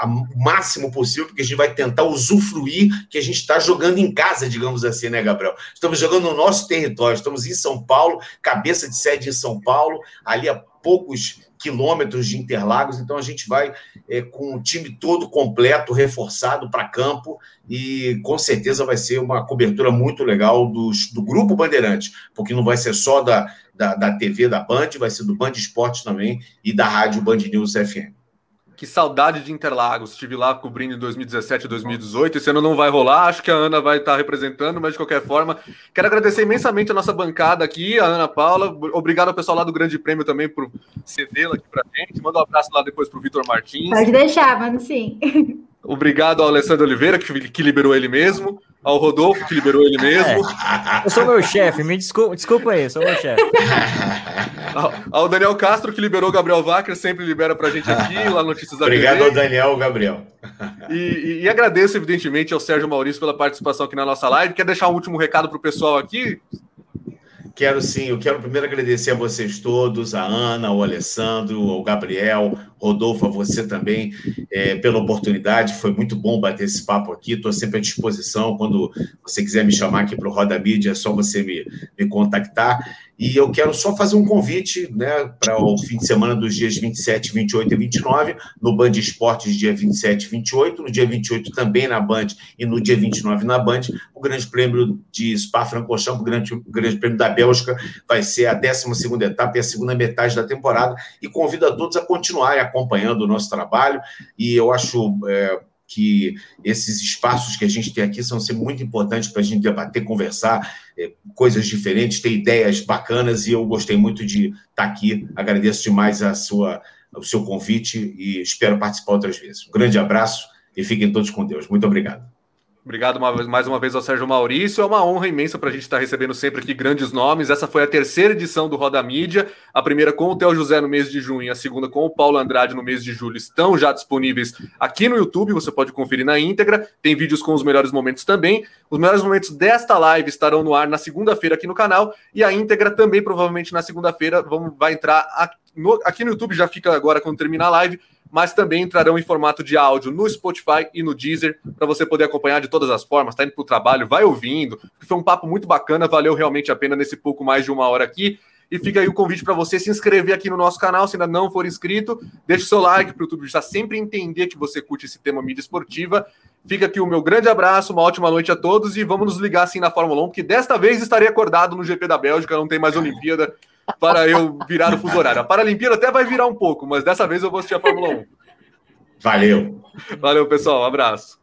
o máximo possível, porque a gente vai tentar usufruir que a gente está jogando em casa, digamos assim, né, Gabriel? Estamos jogando no nosso território, estamos em São Paulo, cabeça de sede em São Paulo, ali a poucos quilômetros de Interlagos, então a gente vai é, com o time todo completo, reforçado para campo, e com certeza vai ser uma cobertura muito legal dos, do Grupo Bandeirante, porque não vai ser só da, da, da TV da Band, vai ser do Band Esportes também e da Rádio Band News FM. Que saudade de Interlagos. Estive lá cobrindo em 2017 e 2018. Esse ano não vai rolar. Acho que a Ana vai estar representando, mas de qualquer forma, quero agradecer imensamente a nossa bancada aqui, a Ana Paula. Obrigado ao pessoal lá do Grande Prêmio também por cedê-la aqui pra gente. Manda um abraço lá depois pro Vitor Martins. Pode deixar, mano, sim. Obrigado ao Alessandro Oliveira, que, que liberou ele mesmo ao Rodolfo, que liberou ele mesmo. É, eu sou meu chefe, me desculpa, desculpa aí, sou meu chefe. Ao, ao, Daniel Castro, que liberou o Gabriel Wacker, sempre libera pra gente aqui, lá no Notícias da Obrigado TV. ao Daniel, Gabriel. E, e, e, agradeço, evidentemente, ao Sérgio Maurício pela participação aqui na nossa live. Quer deixar um último recado pro pessoal aqui? Quero sim, eu quero primeiro agradecer a vocês todos, a Ana, ao Alessandro, ao Gabriel, Rodolfo, a você também, é, pela oportunidade. Foi muito bom bater esse papo aqui. Estou sempre à disposição. Quando você quiser me chamar aqui para o Roda Mídia, é só você me, me contactar. E eu quero só fazer um convite né, para o fim de semana dos dias 27, 28 e 29, no Band Esportes, dia 27 e 28, no dia 28 também na Band e no dia 29 na Band, o Grande Prêmio de Spa-Francorchamps, o grande, o grande Prêmio da Bélgica, vai ser a 12 etapa e a segunda metade da temporada, e convido a todos a continuarem acompanhando o nosso trabalho, e eu acho... É, que esses espaços que a gente tem aqui são sempre muito importantes para a gente debater, conversar, é, coisas diferentes, ter ideias bacanas, e eu gostei muito de estar tá aqui. Agradeço demais a sua, o seu convite e espero participar outras vezes. Um grande abraço e fiquem todos com Deus. Muito obrigado. Obrigado uma vez, mais uma vez ao Sérgio Maurício. É uma honra imensa para a gente estar recebendo sempre aqui grandes nomes. Essa foi a terceira edição do Roda Mídia. A primeira com o Theo José no mês de junho, a segunda com o Paulo Andrade no mês de julho. Estão já disponíveis aqui no YouTube. Você pode conferir na íntegra. Tem vídeos com os melhores momentos também. Os melhores momentos desta live estarão no ar na segunda-feira aqui no canal. E a íntegra também, provavelmente, na segunda-feira, vai entrar aqui no, aqui no YouTube. Já fica agora quando terminar a live mas também entrarão em formato de áudio no Spotify e no Deezer, para você poder acompanhar de todas as formas, tá indo para o trabalho, vai ouvindo. Foi um papo muito bacana, valeu realmente a pena nesse pouco mais de uma hora aqui. E fica aí o convite para você se inscrever aqui no nosso canal, se ainda não for inscrito, deixe o seu like para o YouTube já sempre entender que você curte esse tema mídia esportiva. Fica aqui o meu grande abraço, uma ótima noite a todos e vamos nos ligar assim na Fórmula 1, porque desta vez estarei acordado no GP da Bélgica, não tem mais Olimpíada para eu virar o fuso horário. A Paralimpíada até vai virar um pouco, mas dessa vez eu vou assistir a Fórmula 1. Valeu. Valeu, pessoal. Um abraço.